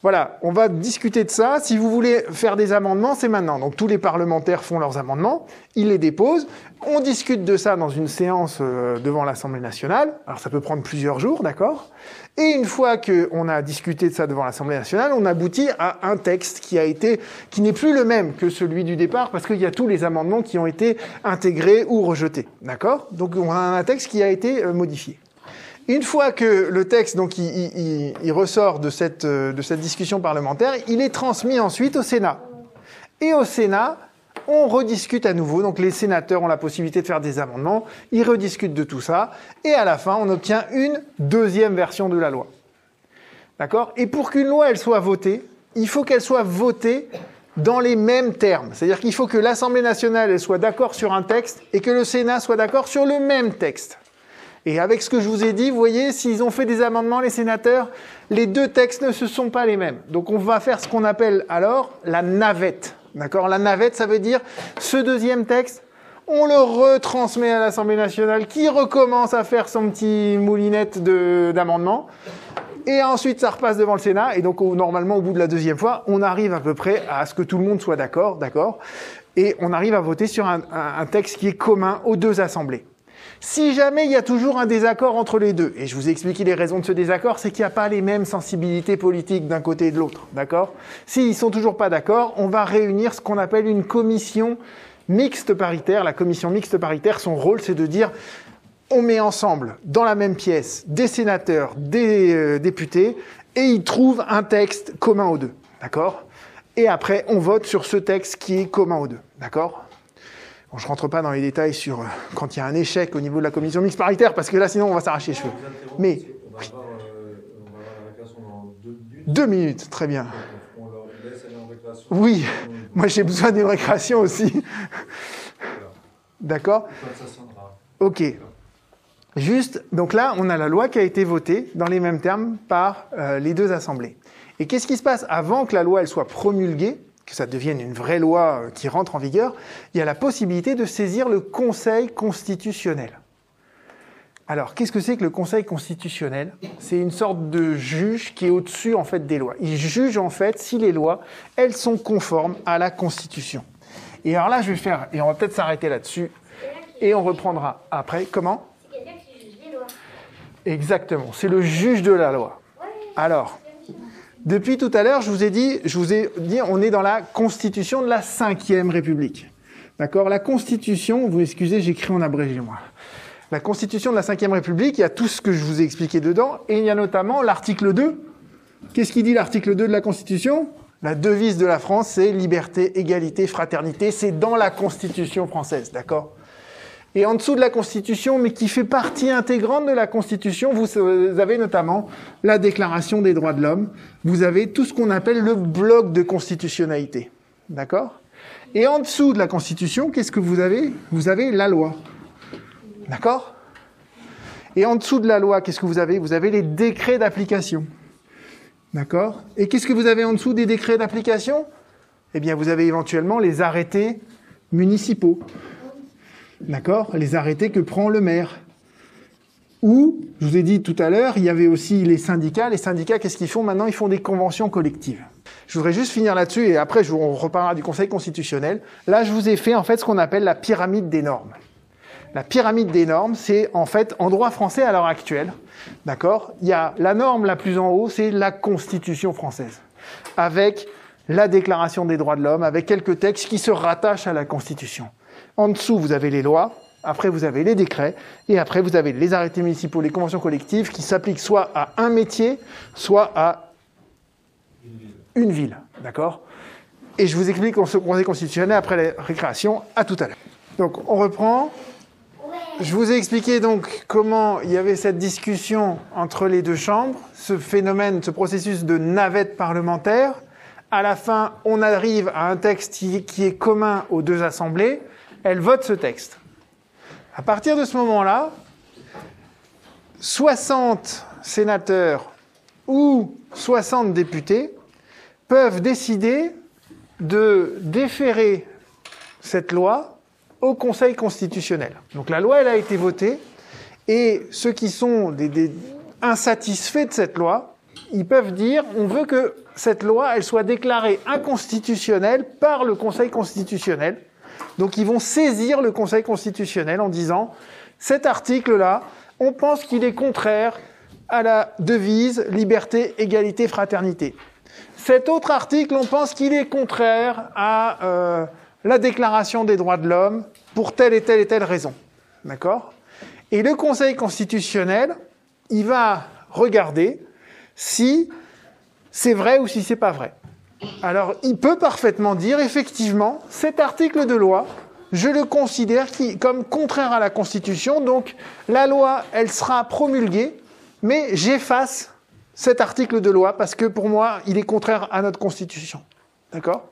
voilà, on va discuter de ça. Si vous voulez faire des amendements, c'est maintenant. Donc tous les parlementaires font leurs amendements, ils les déposent. On discute de ça dans une séance euh, devant l'Assemblée nationale. Alors ça peut prendre plusieurs jours, d'accord? Et une fois qu'on a discuté de ça devant l'Assemblée nationale, on aboutit à un texte qui a été, qui n'est plus le même que celui du départ, parce qu'il y a tous les amendements qui ont été intégrés ou rejetés, d'accord? Donc on a un texte qui a été euh, modifié. Une fois que le texte donc il, ressort de cette, euh, de cette discussion parlementaire, il est transmis ensuite au Sénat. Et au Sénat, on rediscute à nouveau. Donc les sénateurs ont la possibilité de faire des amendements, ils rediscutent de tout ça, et à la fin, on obtient une deuxième version de la loi. D'accord? Et pour qu'une loi elle soit votée, il faut qu'elle soit votée dans les mêmes termes. C'est-à-dire qu'il faut que l'Assemblée nationale elle soit d'accord sur un texte et que le Sénat soit d'accord sur le même texte. Et avec ce que je vous ai dit, vous voyez, s'ils ont fait des amendements, les sénateurs, les deux textes ne se sont pas les mêmes. Donc on va faire ce qu'on appelle alors la navette. D'accord? La navette, ça veut dire ce deuxième texte, on le retransmet à l'Assemblée nationale qui recommence à faire son petit moulinette de- d'amendements. Et ensuite, ça repasse devant le Sénat. Et donc, normalement, au bout de la deuxième fois, on arrive à peu près à ce que tout le monde soit d'accord, d'accord? Et on arrive à voter sur un texte qui est commun aux deux assemblées. Si jamais il y a toujours un désaccord entre les deux, et je vous ai expliqué les raisons de ce désaccord, c'est qu'il n'y a pas les mêmes sensibilités politiques d'un côté et de l'autre, d'accord? S'ils sont toujours pas d'accord, on va réunir ce qu'on appelle une commission mixte paritaire. La commission mixte paritaire, son rôle, c'est de dire on met ensemble dans la même pièce des sénateurs, des euh, députés, et ils trouvent un texte commun aux deux, d'accord? Et après, on vote sur ce texte qui est commun aux deux, D'accord? Je rentre pas dans les détails sur euh, quand il y a un échec au niveau de la commission mixte paritaire, parce que là, sinon, on va s'arracher les cheveux. Mais- deux minutes. Très bien. Oui, moi j'ai besoin d'une récréation aussi. D'accord? Ok. Juste, donc là, on a la loi qui a été votée dans les mêmes termes par euh, les deux assemblées. Et qu'est-ce qui se passe avant que la loi elle soit promulguée, que ça devienne une vraie loi euh, qui rentre en vigueur Il y a la possibilité de saisir le Conseil constitutionnel. Alors, qu'est-ce que c'est que le Conseil constitutionnel? C'est une sorte de juge qui est au-dessus en fait des lois. Il juge en fait si les lois elles sont conformes à la Constitution. Et alors là, je vais faire, et on va peut-être s'arrêter là-dessus, et on reprendra après. Comment? C'est quelqu'un qui juge les lois. Exactement, c'est le juge de la loi. Alors, depuis tout à l'heure, je vous ai dit, je vous ai dit, on est dans la Constitution de la Cinquième République. D'accord? La Constitution, vous excusez, j'écris en abrégé moi. La Constitution de la Cinquième République, il y a tout ce que je vous ai expliqué dedans, et il y a notamment l'article 2. Qu'est-ce qui dit l'article 2 de la Constitution? La devise de la France, c'est liberté, égalité, fraternité. C'est dans la Constitution française, d'accord? Et en dessous de la Constitution, mais qui fait partie intégrante de la Constitution, vous avez notamment la Déclaration des droits de l'homme, vous avez tout ce qu'on appelle le bloc de constitutionnalité. D'accord? Et en dessous de la Constitution, qu'est-ce que vous avez? Vous avez la loi. D'accord? Et en dessous de la loi, qu'est-ce que vous avez? Vous avez les décrets d'application. D'accord? Et qu'est-ce que vous avez en dessous des décrets d'application? Eh bien, vous avez éventuellement les arrêtés municipaux. D'accord? Les arrêtés que prend le maire. Ou, je vous ai dit tout à l'heure, il y avait aussi les syndicats. Les syndicats, qu'est-ce qu'ils font maintenant? Ils font des conventions collectives. Je voudrais juste finir là-dessus et après, on reparlera du Conseil constitutionnel. Là, je vous ai fait en fait ce qu'on appelle la pyramide des normes. La pyramide des normes, c'est en fait en droit français à l'heure actuelle. D'accord? Il y a la norme la plus en haut, c'est la Constitution française, avec la Déclaration des droits de l'homme, avec quelques textes qui se rattachent à la Constitution. En dessous, vous avez les lois, après vous avez les décrets, et après vous avez les arrêtés municipaux, les conventions collectives qui s'appliquent soit à un métier, soit à une ville. D'accord? Et je vous explique en ce conseil constitutionnel après la récréation. À tout à l'heure. Donc on reprend. Je vous ai expliqué donc comment il y avait cette discussion entre les deux chambres, ce phénomène, ce processus de navette parlementaire. À la fin, on arrive à un texte qui qui est commun aux deux assemblées. Elles votent ce texte. À partir de ce moment-là, 60 sénateurs ou 60 députés peuvent décider de déférer cette loi au Conseil constitutionnel. Donc la loi, elle a été votée, et ceux qui sont insatisfaits de cette loi, ils peuvent dire on veut que cette loi, elle soit déclarée inconstitutionnelle par le Conseil constitutionnel. Donc ils vont saisir le Conseil constitutionnel en disant cet article-là, on pense qu'il est contraire à la devise liberté, égalité, fraternité. Cet autre article, on pense qu'il est contraire à euh, la Déclaration des droits de l'homme pour telle et telle et telle raison. D'accord? Et le Conseil constitutionnel, il va regarder si c'est vrai ou si c'est pas vrai. Alors, il peut parfaitement dire, effectivement, cet article de loi, je le considère comme contraire à la Constitution, donc la loi, elle sera promulguée, mais j'efface cet article de loi parce que pour moi, il est contraire à notre Constitution. D'accord?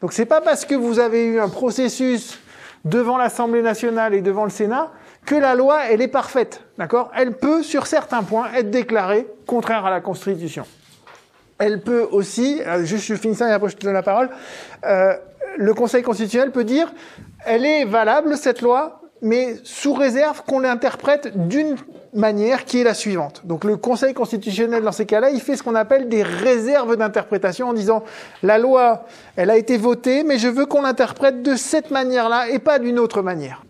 Donc, c'est pas parce que vous avez eu un processus devant l'Assemblée nationale et devant le Sénat que la loi, elle est parfaite. D'accord? Elle peut, sur certains points, être déclarée contraire à la Constitution elle peut aussi, euh, juste je finis ça et après je te donne la parole, euh, le Conseil constitutionnel peut dire, elle est valable cette loi, mais sous réserve qu'on l'interprète d'une manière qui est la suivante. Donc le Conseil constitutionnel, dans ces cas-là, il fait ce qu'on appelle des réserves d'interprétation en disant, la loi, elle a été votée, mais je veux qu'on l'interprète de cette manière-là et pas d'une autre manière.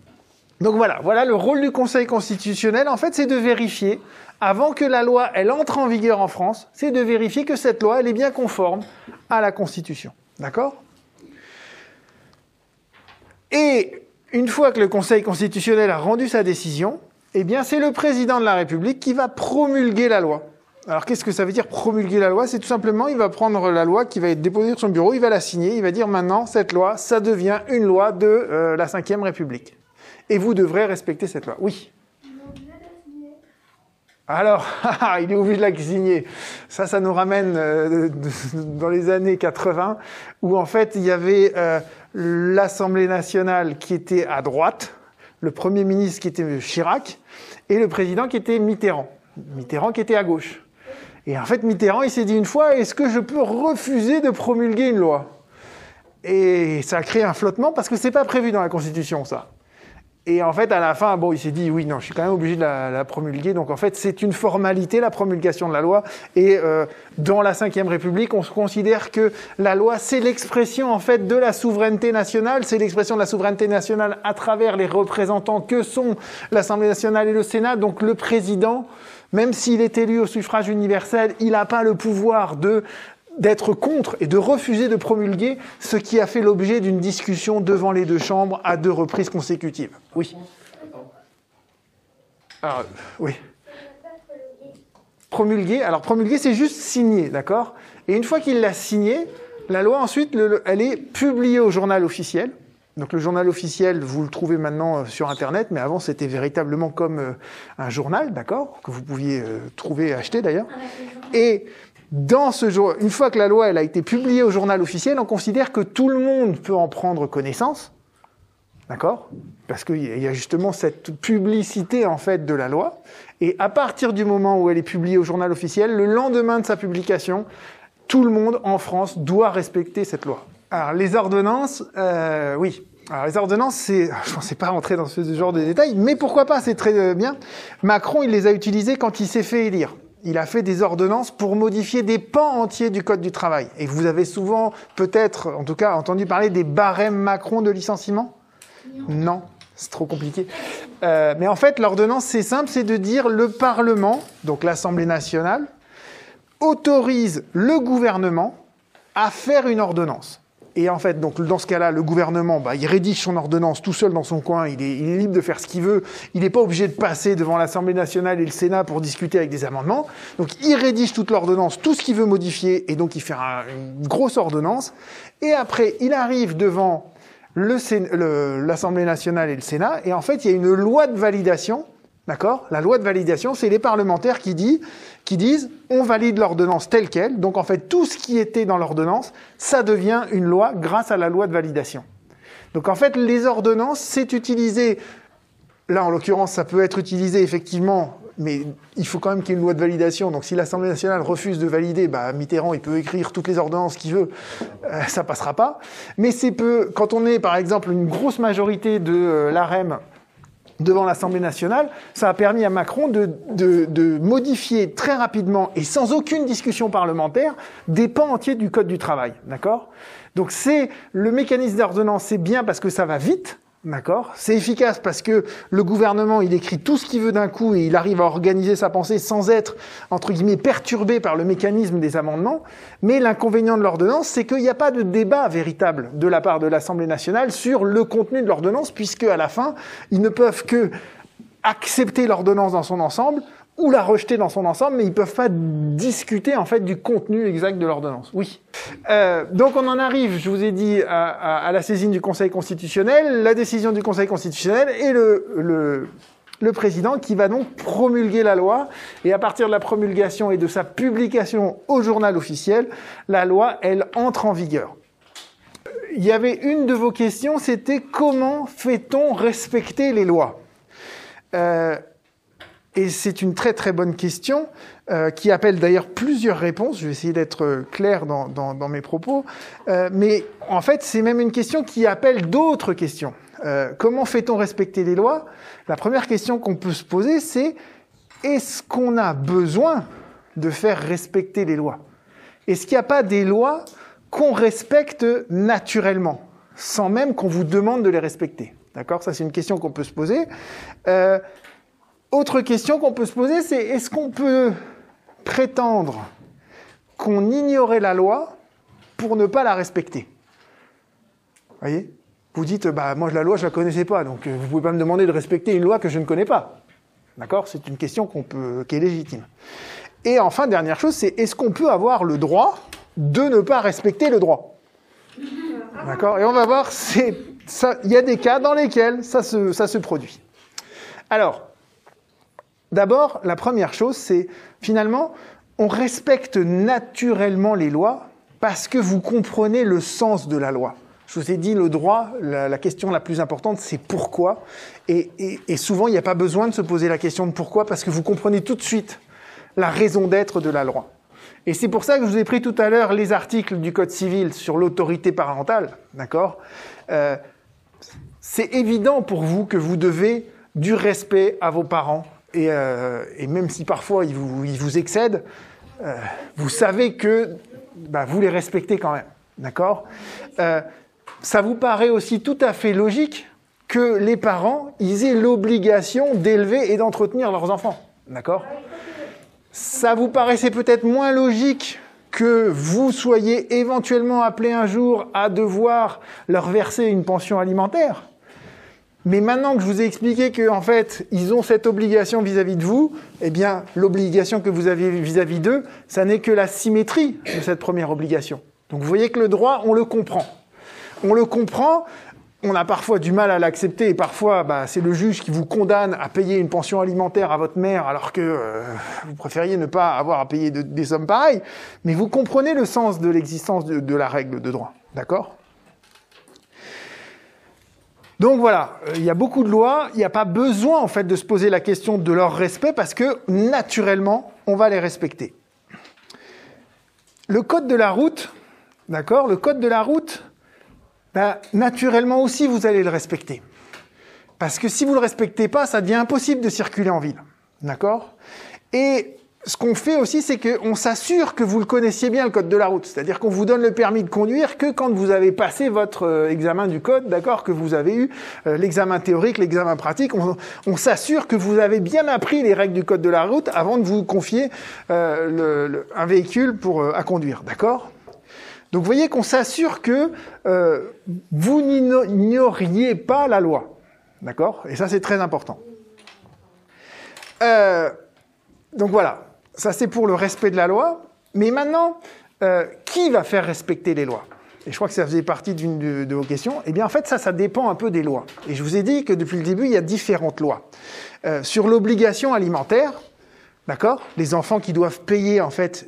Donc voilà, voilà le rôle du Conseil constitutionnel, en fait, c'est de vérifier avant que la loi elle entre en vigueur en France, c'est de vérifier que cette loi elle est bien conforme à la Constitution. D'accord? Et une fois que le Conseil constitutionnel a rendu sa décision, eh bien c'est le président de la République qui va promulguer la loi. Alors qu'est-ce que ça veut dire promulguer la loi? C'est tout simplement, il va prendre la loi qui va être déposée sur son bureau, il va la signer, il va dire maintenant, cette loi, ça devient une loi de euh, la Ve République. Et vous devrez respecter cette loi. Oui. Alors, il est obligé de la signer. Ça, ça nous ramène euh, dans les années 80, où en fait, il y avait euh, l'Assemblée nationale qui était à droite, le Premier ministre qui était Chirac, et le président qui était Mitterrand. Mitterrand qui était à gauche. Et en fait, Mitterrand, il s'est dit une fois, est-ce que je peux refuser de promulguer une loi? Et ça a créé un flottement parce que c'est pas prévu dans la Constitution, ça. Et en fait, à la fin, bon, il s'est dit, oui, non, je suis quand même obligé de la, promulguer. Donc, en fait, c'est une formalité, la promulgation de la loi. Et euh, dans la Ve République, on se considère que la loi, c'est l'expression, en fait, de la souveraineté nationale. C'est l'expression de la souveraineté nationale à travers les représentants que sont l'Assemblée nationale et le Sénat. Donc, le président, même s'il est élu au suffrage universel, il n'a pas le pouvoir de d'être contre et de refuser de promulguer ce qui a fait l'objet d'une discussion devant les deux chambres à deux reprises consécutives. Oui. Alors, oui. Promulguer. Alors, promulguer, c'est juste signer, d'accord? Et une fois qu'il l'a signé, la loi, ensuite, elle est publiée au journal officiel. Donc le journal officiel, vous le trouvez maintenant euh, sur Internet, mais avant c'était véritablement comme euh, un journal, d'accord, que vous pouviez euh, trouver et acheter d'ailleurs. Et dans ce jour, une fois que la loi elle a été publiée au journal officiel, on considère que tout le monde peut en prendre connaissance, d'accord? Parce qu'il y a justement cette publicité en fait de la loi. Et à partir du moment où elle est publiée au journal officiel, le lendemain de sa publication, tout le monde en France doit respecter cette loi. Alors les ordonnances, euh, oui. Alors les ordonnances, c'est, je pensais pas rentrer dans ce genre de détails, mais pourquoi pas, c'est très euh, bien. Macron, il les a utilisées quand il s'est fait élire il a fait des ordonnances pour modifier des pans entiers du Code du travail. Et vous avez souvent, peut-être, en tout cas, entendu parler des barèmes Macron de licenciement? Non, c'est trop compliqué. Euh, mais en fait, l'ordonnance, c'est simple, c'est de dire le Parlement, donc l'Assemblée nationale, autorise le gouvernement à faire une ordonnance. Et en fait, donc dans ce cas-là, le gouvernement, bah, il rédige son ordonnance tout seul dans son coin. Il est, il est libre de faire ce qu'il veut. Il n'est pas obligé de passer devant l'Assemblée nationale et le Sénat pour discuter avec des amendements. Donc, il rédige toute l'ordonnance, tout ce qu'il veut modifier, et donc il fait une grosse ordonnance. Et après, il arrive devant l'Assemblée nationale et le Sénat, et en fait, il y a une loi de validation. D'accord? La loi de validation, c'est les parlementaires qui disent on valide l'ordonnance telle qu'elle. Donc en fait, tout ce qui était dans l'ordonnance, ça devient une loi grâce à la loi de validation. Donc en fait, les ordonnances, c'est utilisé. Là, en l'occurrence, ça peut être utilisé effectivement, mais il faut quand même qu'il y ait une loi de validation. Donc si l'Assemblée nationale refuse de valider, bah, Mitterrand, il peut écrire toutes les ordonnances qu'il veut, euh, ça passera pas. Mais c'est peu, quand on est par exemple une grosse majorité de euh, l'AREM devant l'Assemblée nationale, ça a permis à Macron de, de, de, modifier très rapidement et sans aucune discussion parlementaire des pans entiers du Code du travail. D'accord? Donc c'est le mécanisme d'ordonnance, c'est bien parce que ça va vite, D'accord C'est efficace parce que le gouvernement, il écrit tout ce qu'il veut d'un coup et il arrive à organiser sa pensée sans être, entre guillemets, perturbé par le mécanisme des amendements. Mais l'inconvénient de l'ordonnance, c'est qu'il n'y a pas de débat véritable de la part de l'Assemblée nationale sur le contenu de l'ordonnance, puisque à la fin, ils ne peuvent que accepter l'ordonnance dans son ensemble ou la rejeter dans son ensemble, mais ils peuvent pas discuter en fait du contenu exact de l'ordonnance. Oui. Euh, donc on en arrive, je vous ai dit, à, la saisine du Conseil constitutionnel, la décision du Conseil constitutionnel et le, le, le président qui va donc promulguer la loi. Et à partir de la promulgation et de sa publication au journal officiel, la loi, elle entre en vigueur. Il y avait une de vos questions, c'était comment fait-on respecter les lois? Euh, et c'est une très très bonne question euh, qui appelle d'ailleurs plusieurs réponses. Je vais essayer d'être clair dans, dans, dans, mes propos. Euh, mais en fait, c'est même une question qui appelle d'autres questions. Euh, comment fait-on respecter les lois? La première question qu'on peut se poser, c'est est-ce qu'on a besoin de faire respecter les lois? Est-ce qu'il n'y a pas des lois qu'on respecte naturellement, sans même qu'on vous demande de les respecter? D'accord? Ça, c'est une question qu'on peut se poser. Euh, autre question qu'on peut se poser, c'est est-ce qu'on peut prétendre qu'on ignorait la loi pour ne pas la respecter? Voyez? Vous dites, bah, moi la loi je la connaissais pas, donc euh, vous pouvez pas me demander de respecter une loi que je ne connais pas. D'accord? C'est une question qu'on peut, qui est légitime. Et enfin, dernière chose, c'est est-ce qu'on peut avoir le droit de ne pas respecter le droit? D'accord? Et on va voir, il y a des cas dans lesquels ça se, ça se produit. Alors, d'abord, la première chose, c'est finalement, on respecte naturellement les lois parce que vous comprenez le sens de la loi. Je vous ai dit, le droit, la, question la plus importante, c'est pourquoi. Et, et- et souvent, il n'y a pas besoin de se poser la question de pourquoi parce que vous comprenez tout de suite la raison d'être de la loi. Et c'est pour ça que je vous ai pris tout à l'heure les articles du Code civil sur l'autorité parentale, d'accord? Euh, C'est évident pour vous que vous devez du respect à vos parents, et, euh, et même si parfois ils vous, ils vous excèdent, euh, vous savez que bah, vous les respectez quand même, d'accord? Euh, Ça vous paraît aussi tout à fait logique que les parents, ils aient l'obligation d'élever et d'entretenir leurs enfants, d'accord? Ça vous paraissait peut-être moins logique que vous soyez éventuellement appelé un jour à devoir leur verser une pension alimentaire. Mais maintenant que je vous ai expliqué qu'en fait, ils ont cette obligation vis-à-vis de vous, eh bien, l'obligation que vous avez vis-à-vis d'eux, ça n'est que la symétrie de cette première obligation. Donc vous voyez que le droit, on le comprend. On le comprend, on a parfois du mal à l'accepter et parfois bah, c'est le juge qui vous condamne à payer une pension alimentaire à votre mère alors que euh, vous préfériez ne pas avoir à payer de- des sommes pareilles, mais vous comprenez le sens de l'existence de la règle de droit, d'accord? Donc voilà, euh, il y a beaucoup de lois, il n'y a pas besoin en fait de se poser la question de leur respect parce que naturellement, on va les respecter. Le code de la route, d'accord Le code de la route, ben, naturellement aussi, vous allez le respecter. Parce que si vous ne le respectez pas, ça devient impossible de circuler en ville. D'accord? Ce qu'on fait aussi, c'est qu'on s'assure que vous le connaissiez bien, le code de la route. C'est-à-dire qu'on vous donne le permis de conduire que quand vous avez passé votre euh, examen du code, d'accord Que vous avez eu euh, l'examen théorique, l'examen pratique. On, s'assure que vous avez bien appris les règles du code de la route avant de vous confier euh, un véhicule pour, à conduire. D'accord? Donc vous voyez qu'on s'assure que vous n'igno- n'ignoriez pas la loi. D'accord? Et ça, c'est très important. Donc voilà, ça c'est pour le respect de la loi. Mais maintenant, euh, qui va faire respecter les lois? Et je crois que ça faisait partie d'une de, vos questions. Eh bien, en fait, ça, ça dépend un peu des lois. Et je vous ai dit que depuis le début, il y a différentes lois. Euh, sur l'obligation alimentaire, D'accord? Les enfants qui doivent payer en fait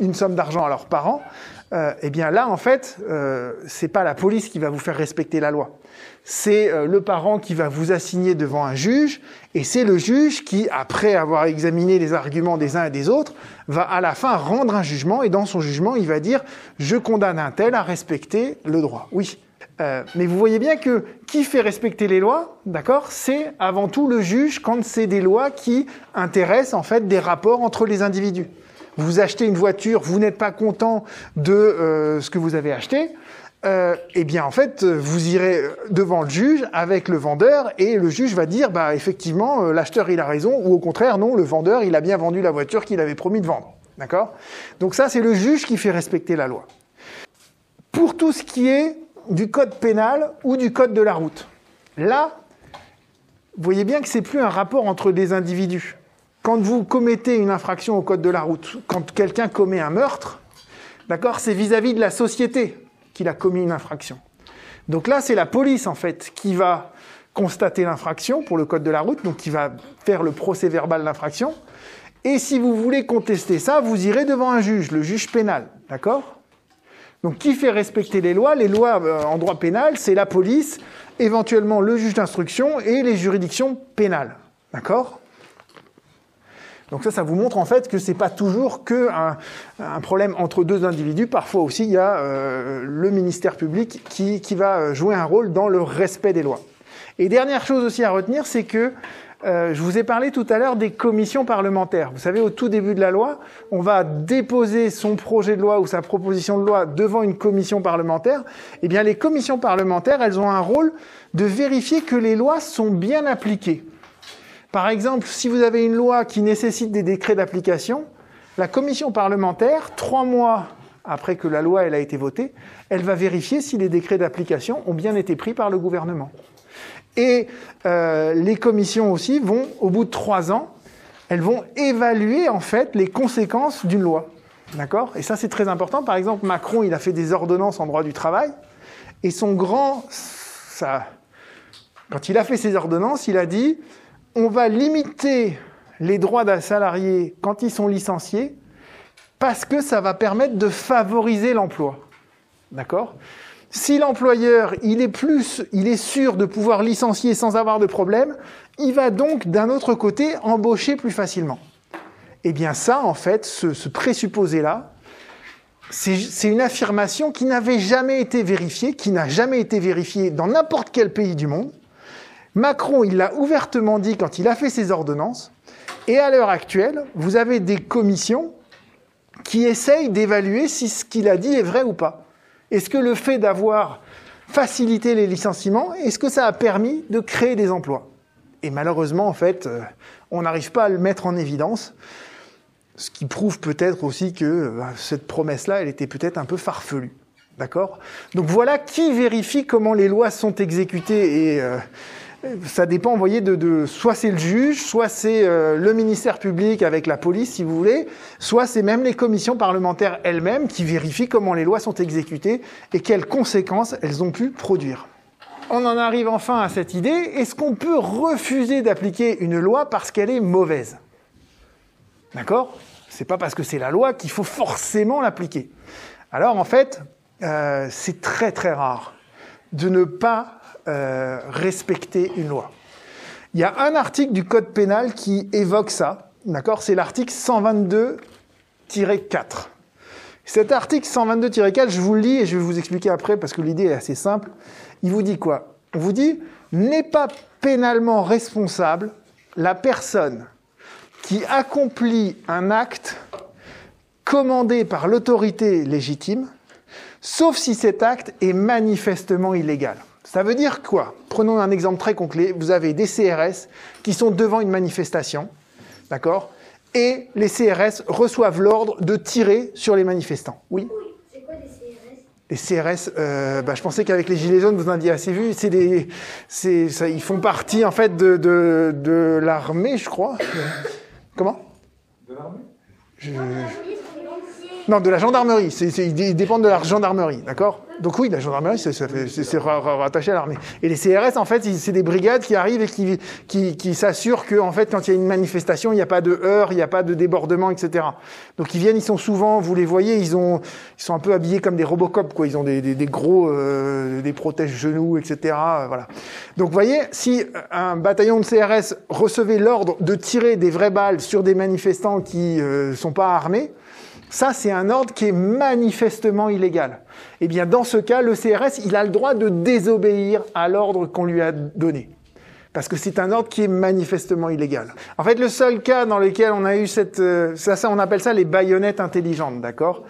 une somme d'argent à leurs parents, euh, eh bien là en fait, euh, c'est pas la police qui va vous faire respecter la loi. C'est euh, le parent qui va vous assigner devant un juge, et c'est le juge qui, après avoir examiné les arguments des uns et des autres, va à la fin rendre un jugement, et dans son jugement, il va dire je condamne un tel à respecter le droit. Oui. Euh, mais vous voyez bien que qui fait respecter les lois, d'accord, c'est avant tout le juge quand c'est des lois qui intéressent en fait des rapports entre les individus. Vous achetez une voiture, vous n'êtes pas content de euh, ce que vous avez acheté, euh, eh bien en fait vous irez devant le juge avec le vendeur et le juge va dire bah effectivement euh, l'acheteur il a raison ou au contraire non le vendeur il a bien vendu la voiture qu'il avait promis de vendre, d'accord? Donc ça c'est le juge qui fait respecter la loi. Pour tout ce qui est du code pénal ou du code de la route. Là, vous voyez bien que c'est plus un rapport entre des individus. Quand vous commettez une infraction au code de la route, quand quelqu'un commet un meurtre, d'accord, c'est vis-à-vis de la société qu'il a commis une infraction. Donc là, c'est la police en fait qui va constater l'infraction pour le code de la route, donc qui va faire le procès verbal d'infraction. Et si vous voulez contester ça, vous irez devant un juge, le juge pénal, d'accord? Donc, qui fait respecter les lois? Les lois euh, en droit pénal, c'est la police, éventuellement le juge d'instruction et les juridictions pénales. D'accord? Donc ça, ça vous montre en fait que c'est pas toujours que un, un problème entre deux individus. Parfois aussi, il y a euh, le ministère public qui, qui va jouer un rôle dans le respect des lois. Et dernière chose aussi à retenir, c'est que euh, je vous ai parlé tout à l'heure des commissions parlementaires. Vous savez, au tout début de la loi, on va déposer son projet de loi ou sa proposition de loi devant une commission parlementaire. Eh bien, les commissions parlementaires, elles ont un rôle de vérifier que les lois sont bien appliquées. Par exemple, si vous avez une loi qui nécessite des décrets d'application, la commission parlementaire, trois mois après que la loi elle a été votée, elle va vérifier si les décrets d'application ont bien été pris par le gouvernement. Et euh, les commissions aussi vont, au bout de trois ans, elles vont évaluer en fait les conséquences d'une loi. D'accord? Et ça, c'est très important. Par exemple, Macron, il a fait des ordonnances en droit du travail. Et son grand. Ça, quand il a fait ses ordonnances, il a dit on va limiter les droits d'un salarié quand ils sont licenciés parce que ça va permettre de favoriser l'emploi. D'accord? Si l'employeur, il est plus, il est sûr de pouvoir licencier sans avoir de problème, il va donc d'un autre côté embaucher plus facilement. Eh bien ça, en fait, ce, ce présupposé-là, c'est une affirmation qui n'avait jamais été vérifiée, qui n'a jamais été vérifiée dans n'importe quel pays du monde. Macron, il l'a ouvertement dit quand il a fait ses ordonnances. Et à l'heure actuelle, vous avez des commissions qui essayent d'évaluer si ce qu'il a dit est vrai ou pas. Est-ce que le fait d'avoir facilité les licenciements, est-ce que ça a permis de créer des emplois? Et malheureusement, en fait, euh, on n'arrive pas à le mettre en évidence. Ce qui prouve peut-être aussi que bah, cette promesse-là, elle était peut-être un peu farfelue. D'accord? Donc voilà qui vérifie comment les lois sont exécutées et euh, ça dépend, vous voyez, de, de soit c'est le juge, soit c'est euh, le ministère public avec la police, si vous voulez, soit c'est même les commissions parlementaires elles-mêmes qui vérifient comment les lois sont exécutées et quelles conséquences elles ont pu produire. On en arrive enfin à cette idée. Est-ce qu'on peut refuser d'appliquer une loi parce qu'elle est mauvaise? D'accord? C'est pas parce que c'est la loi qu'il faut forcément l'appliquer. Alors en fait, euh, c'est très très rare de ne pas euh, respecter une loi. Il y a un article du Code pénal qui évoque ça, d'accord? C'est l'article 122-4. Cet article 122-4, je vous le lis et je vais vous expliquer après parce que l'idée est assez simple. Il vous dit quoi? On vous dit n'est pas pénalement responsable la personne qui accomplit un acte commandé par l'autorité légitime, sauf si cet acte est manifestement illégal. Ça veut dire quoi? Prenons un exemple très concret. Vous avez des CRS qui sont devant une manifestation, d'accord? Et les CRS reçoivent l'ordre de tirer sur les manifestants. Oui? C'est quoi des CRS les CRS, euh, bah, je pensais qu'avec les gilets jaunes, vous en aviez assez vu. C'est des, c'est, ça, ils font partie en fait de, de, de l'armée, je crois. Comment? De l'armée? Je- Non, de la gendarmerie. C'est, c'est- ils dépendent de la gendarmerie, d'accord? Donc oui, la gendarmerie, c'est, rattaché à l'armée. Et les CRS, en fait, c'est des brigades qui arrivent et qui, qui, qui s'assurent que, en fait, quand il y a une manifestation, il n'y a pas de heurts, il n'y a pas de débordement, etc. Donc ils viennent, ils sont souvent, vous les voyez, ils ont, ils sont un peu habillés comme des Robocop, quoi. Ils ont des, des, des gros, euh, des protèges-genoux, etc. euh, Voilà. Donc vous voyez, si un bataillon de CRS recevait l'ordre de tirer des vraies balles sur des manifestants qui euh, sont pas armés, ça, c'est un ordre qui est manifestement illégal. Eh bien, dans ce cas, le CRS, il a le droit de désobéir à l'ordre qu'on lui a donné. Parce que c'est un ordre qui est manifestement illégal. En fait, le seul cas dans lequel on a eu cette... euh, ça, ça, on appelle ça les baïonnettes intelligentes, d'accord?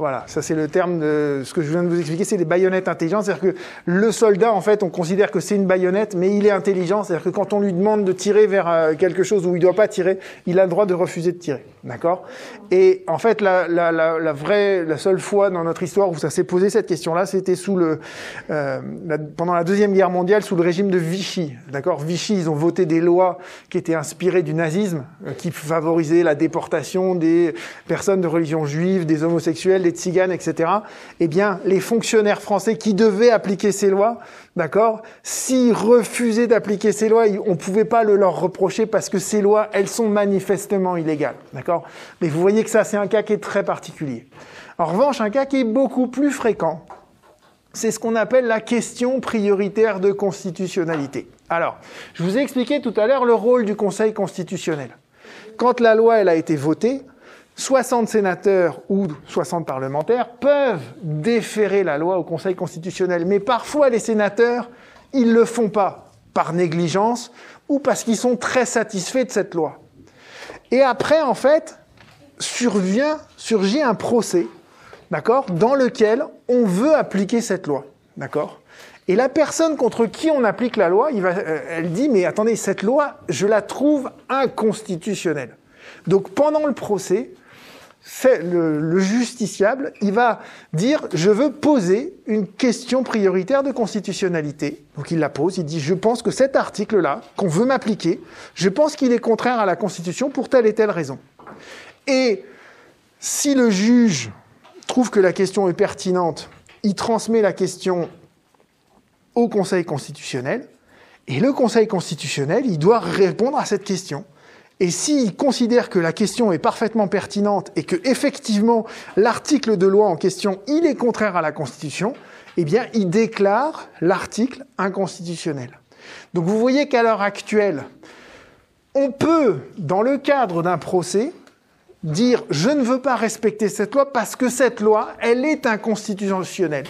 Voilà, ça c'est le terme de ce que je viens de vous expliquer, c'est les baïonnettes intelligentes. C'est-à-dire que le soldat, en fait, on considère que c'est une baïonnette, mais il est intelligent. C'est-à-dire que quand on lui demande de tirer vers euh, quelque chose où il ne doit pas tirer, il a le droit de refuser de tirer. D'accord? Et en fait, la, la, la, la vraie, la seule fois dans notre histoire où ça s'est posé cette question-là, c'était sous le, euh, pendant la deuxième guerre mondiale, sous le régime de Vichy. D'accord? Vichy, ils ont voté des lois qui étaient inspirées du nazisme, euh, qui favorisaient la déportation des personnes de religion juive, des homosexuels, des tziganes, etc. Eh bien, les fonctionnaires français qui devaient appliquer ces lois, d'accord, s'ils refusaient d'appliquer ces lois, on ne pouvait pas le leur reprocher parce que ces lois, elles sont manifestement illégales, d'accord? Mais vous voyez que ça, c'est un cas qui est très particulier. En revanche, un cas qui est beaucoup plus fréquent, c'est ce qu'on appelle la question prioritaire de constitutionnalité. Alors, je vous ai expliqué tout à l'heure le rôle du Conseil constitutionnel. Quand la loi elle a été votée, 60 sénateurs ou 60 parlementaires peuvent déférer la loi au Conseil constitutionnel, mais parfois les sénateurs, ils le font pas par négligence ou parce qu'ils sont très satisfaits de cette loi. Et après, en fait, survient, surgit un procès, d'accord, dans lequel on veut appliquer cette loi, d'accord. Et la personne contre qui on applique la loi, il va, euh, elle dit mais attendez, cette loi, je la trouve inconstitutionnelle. Donc pendant le procès, c'est le, le justiciable, il va dire je veux poser une question prioritaire de constitutionnalité. Donc il la pose, il dit je pense que cet article-là, qu'on veut m'appliquer, je pense qu'il est contraire à la Constitution pour telle et telle raison. Et si le juge trouve que la question est pertinente, il transmet la question au Conseil constitutionnel, et le Conseil constitutionnel, il doit répondre à cette question. Et s'il considère que la question est parfaitement pertinente et que effectivement l'article de loi en question, il est contraire à la Constitution, eh bien, il déclare l'article inconstitutionnel. Donc vous voyez qu'à l'heure actuelle, on peut, dans le cadre d'un procès, dire je ne veux pas respecter cette loi parce que cette loi, elle est inconstitutionnelle.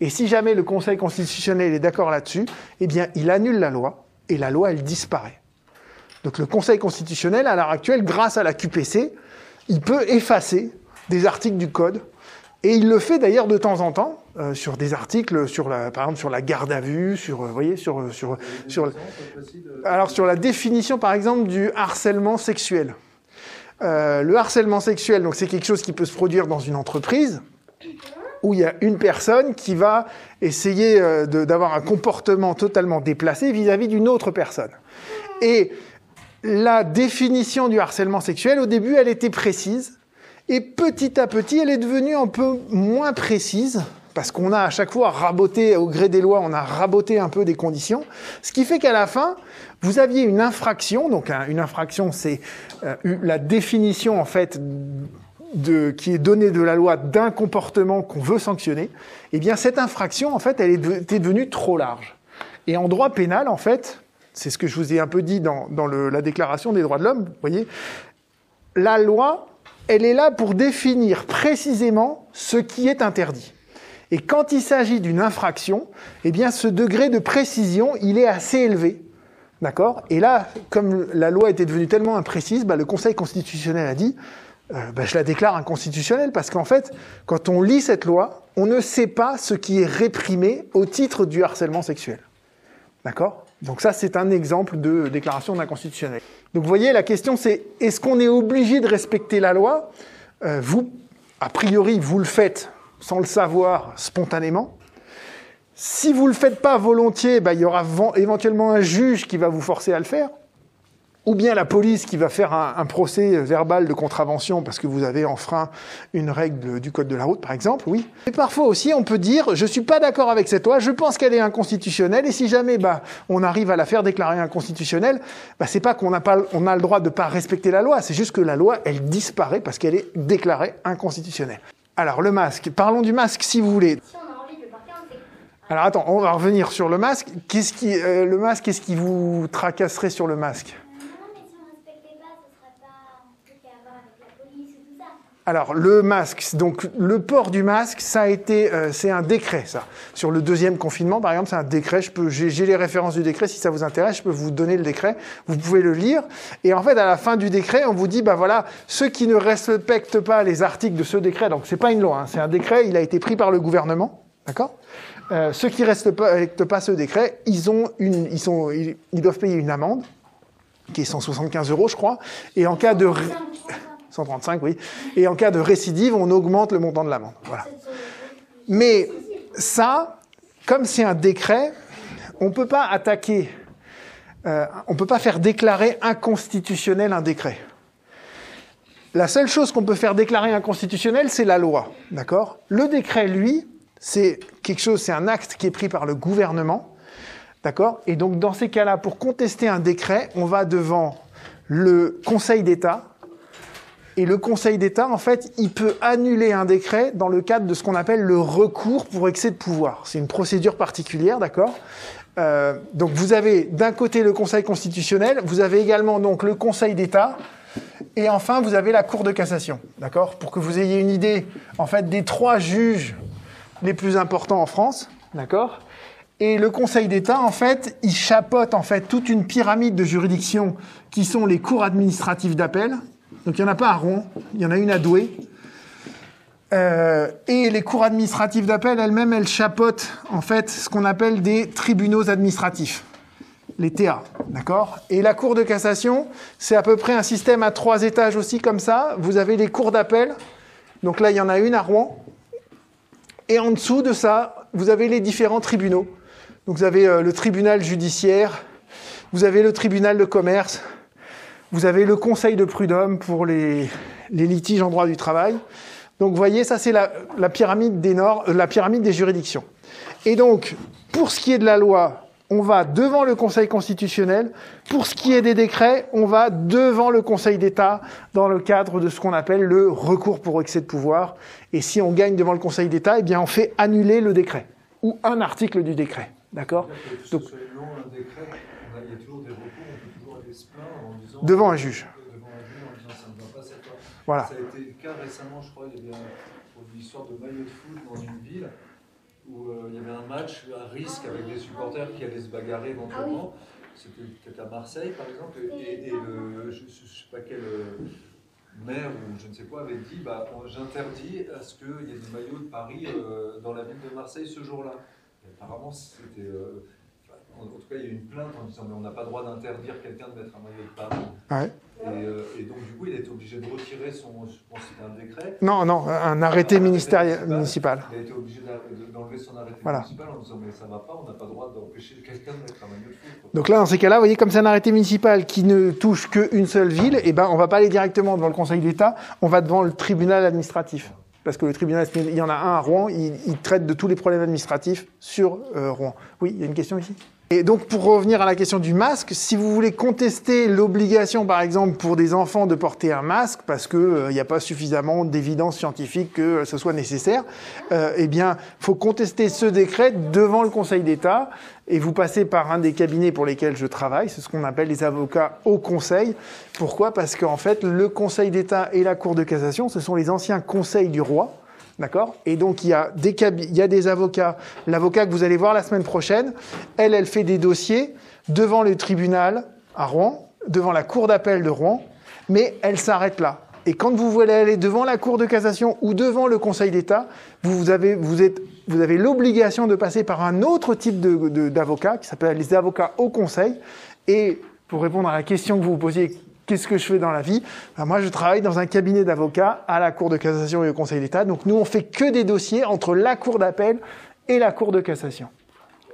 Et si jamais le Conseil constitutionnel est d'accord là-dessus, eh bien, il annule la loi et la loi, elle disparaît. Donc le Conseil constitutionnel, à l'heure actuelle, grâce à la QPC, il peut effacer des articles du code. Et il le fait d'ailleurs de temps en temps euh, sur des articles, sur la, par exemple sur la garde à vue, sur, euh, voyez, sur, sur, sur, alors sur la définition, par exemple, du harcèlement sexuel. Euh, le harcèlement sexuel, donc c'est quelque chose qui peut se produire dans une entreprise où il y a une personne qui va essayer euh, d'avoir un comportement totalement déplacé vis-à-vis d'une autre personne. Et la définition du harcèlement sexuel, au début, elle était précise, et petit à petit, elle est devenue un peu moins précise, parce qu'on a à chaque fois raboté, au gré des lois, on a raboté un peu des conditions, ce qui fait qu'à la fin, vous aviez une infraction, donc un- une infraction, c'est euh, la définition en fait de, qui est donnée de la loi d'un comportement qu'on veut sanctionner. Eh bien, cette infraction, en fait, elle était devenue trop large. Et en droit pénal, en fait, c'est ce que je vous ai un peu dit dans, dans le- la Déclaration des droits de l'homme, vous voyez, la loi, elle est là pour définir précisément ce qui est interdit. Et quand il s'agit d'une infraction, eh bien, ce degré de précision, il est assez élevé. D'accord? Et là, comme la loi était devenue tellement imprécise, bah, le Conseil constitutionnel a dit euh, bah, je la déclare inconstitutionnelle parce qu'en fait, quand on lit cette loi, on ne sait pas ce qui est réprimé au titre du harcèlement sexuel. D'accord? Donc ça, c'est un exemple de déclaration d'inconstitutionnel. Donc vous voyez, la question c'est est-ce qu'on est obligé de respecter la loi? Euh, Vous, a priori, vous le faites sans le savoir spontanément. Si vous le faites pas volontiers, bah, il y aura ven- éventuellement un juge qui va vous forcer à le faire, ou bien la police qui va faire un, procès verbal de contravention parce que vous avez enfreint une règle du code de la route, par exemple, oui. Et parfois aussi, on peut dire, je suis pas d'accord avec cette loi, je pense qu'elle est inconstitutionnelle, et si jamais bah, on arrive à la faire déclarer inconstitutionnelle, bah, c'est pas qu'on n'a pas, on a le droit de pas respecter la loi, c'est juste que la loi, elle disparaît parce qu'elle est déclarée inconstitutionnelle. Alors le masque, parlons du masque si vous voulez. A. Alors attends, on va revenir sur le masque. Qu'est-ce qui, euh, le masque, qu'est-ce qui vous tracasserait sur le masque Non, mais si on respectait pas, ce serait pas un truc à voir avec la police ou tout ça. Alors le masque, donc le port du masque, ça a été, euh, c'est un décret, ça. Sur le deuxième confinement, par exemple, c'est un décret. Je peux, j'ai, les références du décret. Si ça vous intéresse, je peux vous donner le décret. Vous pouvez le lire. Et en fait, à la fin du décret, on vous dit, bah voilà, ceux qui ne respectent pas les articles de ce décret, donc c'est pas une loi, hein, c'est un décret. Il a été pris par le gouvernement, d'accord? Euh, Ceux qui ne respectent pas ce décret, ils ont une, ils sont, ils, ils doivent payer une amende qui est 175 euros, je crois. Et en cas de 135, oui. Et en cas de récidive, on augmente le montant de l'amende. Voilà. Mais ça, comme c'est un décret, on peut pas attaquer, euh, on peut pas faire déclarer inconstitutionnel un décret. La seule chose qu'on peut faire déclarer inconstitutionnel, c'est la loi, d'accord? Le décret, lui, c'est quelque chose, c'est un acte qui est pris par le gouvernement, d'accord? Et donc dans ces cas-là, pour contester un décret, on va devant le Conseil d'État, et le Conseil d'État, en fait, il peut annuler un décret dans le cadre de ce qu'on appelle le recours pour excès de pouvoir. C'est une procédure particulière, d'accord? Euh, Donc vous avez d'un côté le Conseil constitutionnel, vous avez également donc le Conseil d'État, et enfin vous avez la Cour de cassation, d'accord? Pour que vous ayez une idée, en fait, des trois juges les plus importants en France, d'accord? Et le Conseil d'État, en fait, il chapeaute en fait toute une pyramide de juridictions qui sont les cours administratives d'appel. Donc il n'y en a pas à Rouen, il y en a une à Douai. Euh, et les cours administratives d'appel elles-mêmes, elles chapeautent en fait ce qu'on appelle des tribunaux administratifs, les TA, d'accord? Et la Cour de cassation, c'est à peu près un système à trois étages aussi comme ça. Vous avez les cours d'appel, Donc là, il y en a une à Rouen. Et en dessous de ça, vous avez les différents tribunaux. Donc vous avez euh, le tribunal judiciaire, vous avez le tribunal de commerce, vous avez le conseil de prud'homme pour les, les litiges en droit du travail. Donc vous voyez, ça c'est la, la, pyramide des nord, euh, la pyramide des juridictions. Et donc, pour ce qui est de la loi, on va devant le Conseil constitutionnel. Pour ce qui est des décrets, on va devant le Conseil d'État dans le cadre de ce qu'on appelle le recours pour excès de pouvoir. Et si on gagne devant le Conseil d'État, eh bien on fait annuler le décret ou un article du décret. D'accord? Donc, long, un décret, il y a toujours des recours, on peut toujours aller se plaindre en disant. Devant un juge. Devant un juge en disant ça ne va pas cette loi. Voilà. Ça a été le cas récemment, je crois, il y avait une histoire de maillot de foot dans une ville où euh, il y avait un match à risque avec des supporters qui allaient se bagarrer éventuellement. C'était peut-être à Marseille, par exemple, et, et le, je ne sais pas quel euh, maire ou je ne sais quoi avait dit bah, j'interdis à ce qu'il y ait des maillots de Paris euh, dans la ville de Marseille ce jour-là. Apparemment, c'était. Euh, en tout cas, il y a eu une plainte en disant mais on n'a pas le droit d'interdire quelqu'un de mettre un maillot de. Ouais. Et, euh, et, donc, du coup, il a été obligé de retirer son. Je pense que c'était un décret. Non, non, un arrêté ministériel, municipal. Il a été obligé d'enlever son arrêté voilà. municipal en disant mais ça va pas, on n'a pas le droit d'empêcher quelqu'un de mettre un maillot de foot. Quoi. Donc là, dans ces cas-là, vous voyez, comme c'est un arrêté municipal qui ne touche qu'une seule ville, et eh ben, on va pas aller directement devant le Conseil d'État, on va devant le tribunal administratif parce que le tribunal, il y en a un à Rouen, il, il traite de tous les problèmes administratifs sur euh, Rouen. Oui, il y a une question ici? Et donc, pour revenir à la question du masque, si vous voulez contester l'obligation, par exemple, pour des enfants de porter un masque, parce qu'il n'y euh, a pas suffisamment d'évidence scientifique que ce soit nécessaire, euh, eh bien, faut contester ce décret devant le Conseil d'État, et vous passez par un des cabinets pour lesquels je travaille, c'est ce qu'on appelle les avocats au Conseil. Pourquoi? Parce qu'en fait, le Conseil d'État et la Cour de cassation, ce sont les anciens conseils du roi. D'accord? Et donc, il y, a des il y a des avocats. L'avocat que vous allez voir la semaine prochaine, elle, elle fait des dossiers devant le tribunal à Rouen, devant la cour d'appel de Rouen, mais elle s'arrête là. Et quand vous voulez aller devant la cour de cassation ou devant le Conseil d'État, vous avez, vous vous avez l'obligation de passer par un autre type d'avocat qui s'appelle les avocats au Conseil. Et pour répondre à la question que vous vous posiez, Qu'est-ce que je fais dans la vie? Ben Moi, je travaille dans un cabinet d'avocats à la Cour de cassation et au Conseil d'État. Donc, nous, on fait que des dossiers entre la Cour d'appel et la Cour de cassation.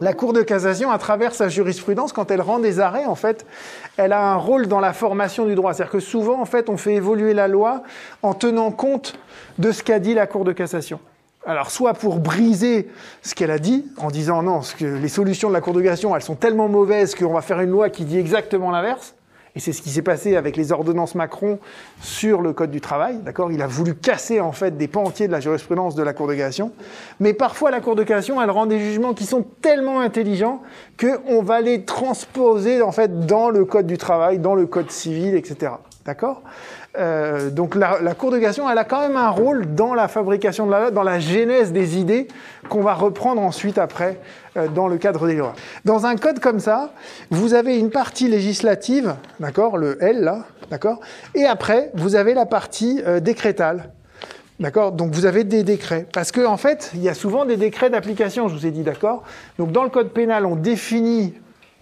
La Cour de cassation, à travers sa jurisprudence, quand elle rend des arrêts, en fait, elle a un rôle dans la formation du droit. C'est-à-dire que souvent, en fait, on fait évoluer la loi en tenant compte de ce qu'a dit la Cour de cassation. Alors, soit pour briser ce qu'elle a dit, en disant non, que les solutions de la Cour de cassation, elles sont tellement mauvaises qu'on va faire une loi qui dit exactement l'inverse. Et c'est ce qui s'est passé avec les ordonnances Macron sur le code du travail. D'accord? Il a voulu casser en fait des pans entiers de la jurisprudence de la Cour de cassation. Mais parfois la Cour de cassation, elle rend des jugements qui sont tellement intelligents qu'on va les transposer en fait dans le code du travail, dans le code civil, etc. D'accord? Euh, donc la, la, Cour de cassation, elle a quand même un rôle dans la fabrication de la loi, dans la genèse des idées qu'on va reprendre ensuite après euh, dans le cadre des lois. Dans un code comme ça, vous avez une partie législative, d'accord, le L là, d'accord, et après vous avez la partie euh, décrétale. D'accord Donc vous avez des décrets. Parce qu'en en fait, il y a souvent des décrets d'application, je vous ai dit, d'accord Donc dans le code pénal, on définit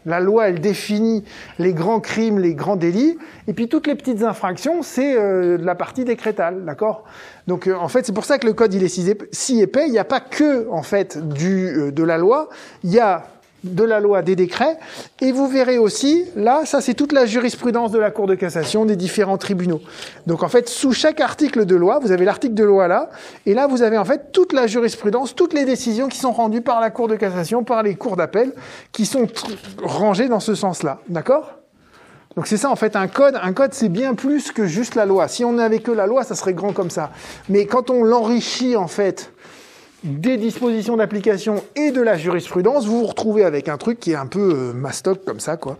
la loi, elle définit les grands crimes, les grands délits, et puis toutes les petites infractions, c'est euh, la partie décrétale, d'accord? Donc euh, en fait, c'est pour ça que le code il est si épais. Il n'y a pas que en fait du euh, de la loi, il y a de la loi, des décrets. Et vous verrez aussi, là, ça c'est toute la jurisprudence de la Cour de cassation, des différents tribunaux. Donc en fait, sous chaque article de loi, vous avez l'article de loi là, et là vous avez en fait toute la jurisprudence, toutes les décisions qui sont rendues par la Cour de cassation, par les cours d'appel, qui sont rangées dans ce sens-là. D'accord? Donc c'est ça en fait un code. Un code c'est bien plus que juste la loi. Si on n'avait que la loi, ça serait grand comme ça. Mais quand on l'enrichit en fait des dispositions d'application et de la jurisprudence, vous vous retrouvez avec un truc qui est un peu euh, mastoc comme ça, quoi.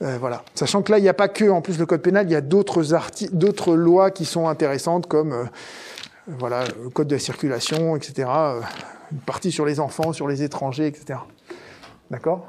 Euh, voilà. Sachant que là, il n'y a pas que, en plus, le code pénal, il y a d'autres d'autres lois qui sont intéressantes, comme euh, voilà, le code de la circulation, etc. une partie sur les enfants, sur les étrangers, etc. D'accord?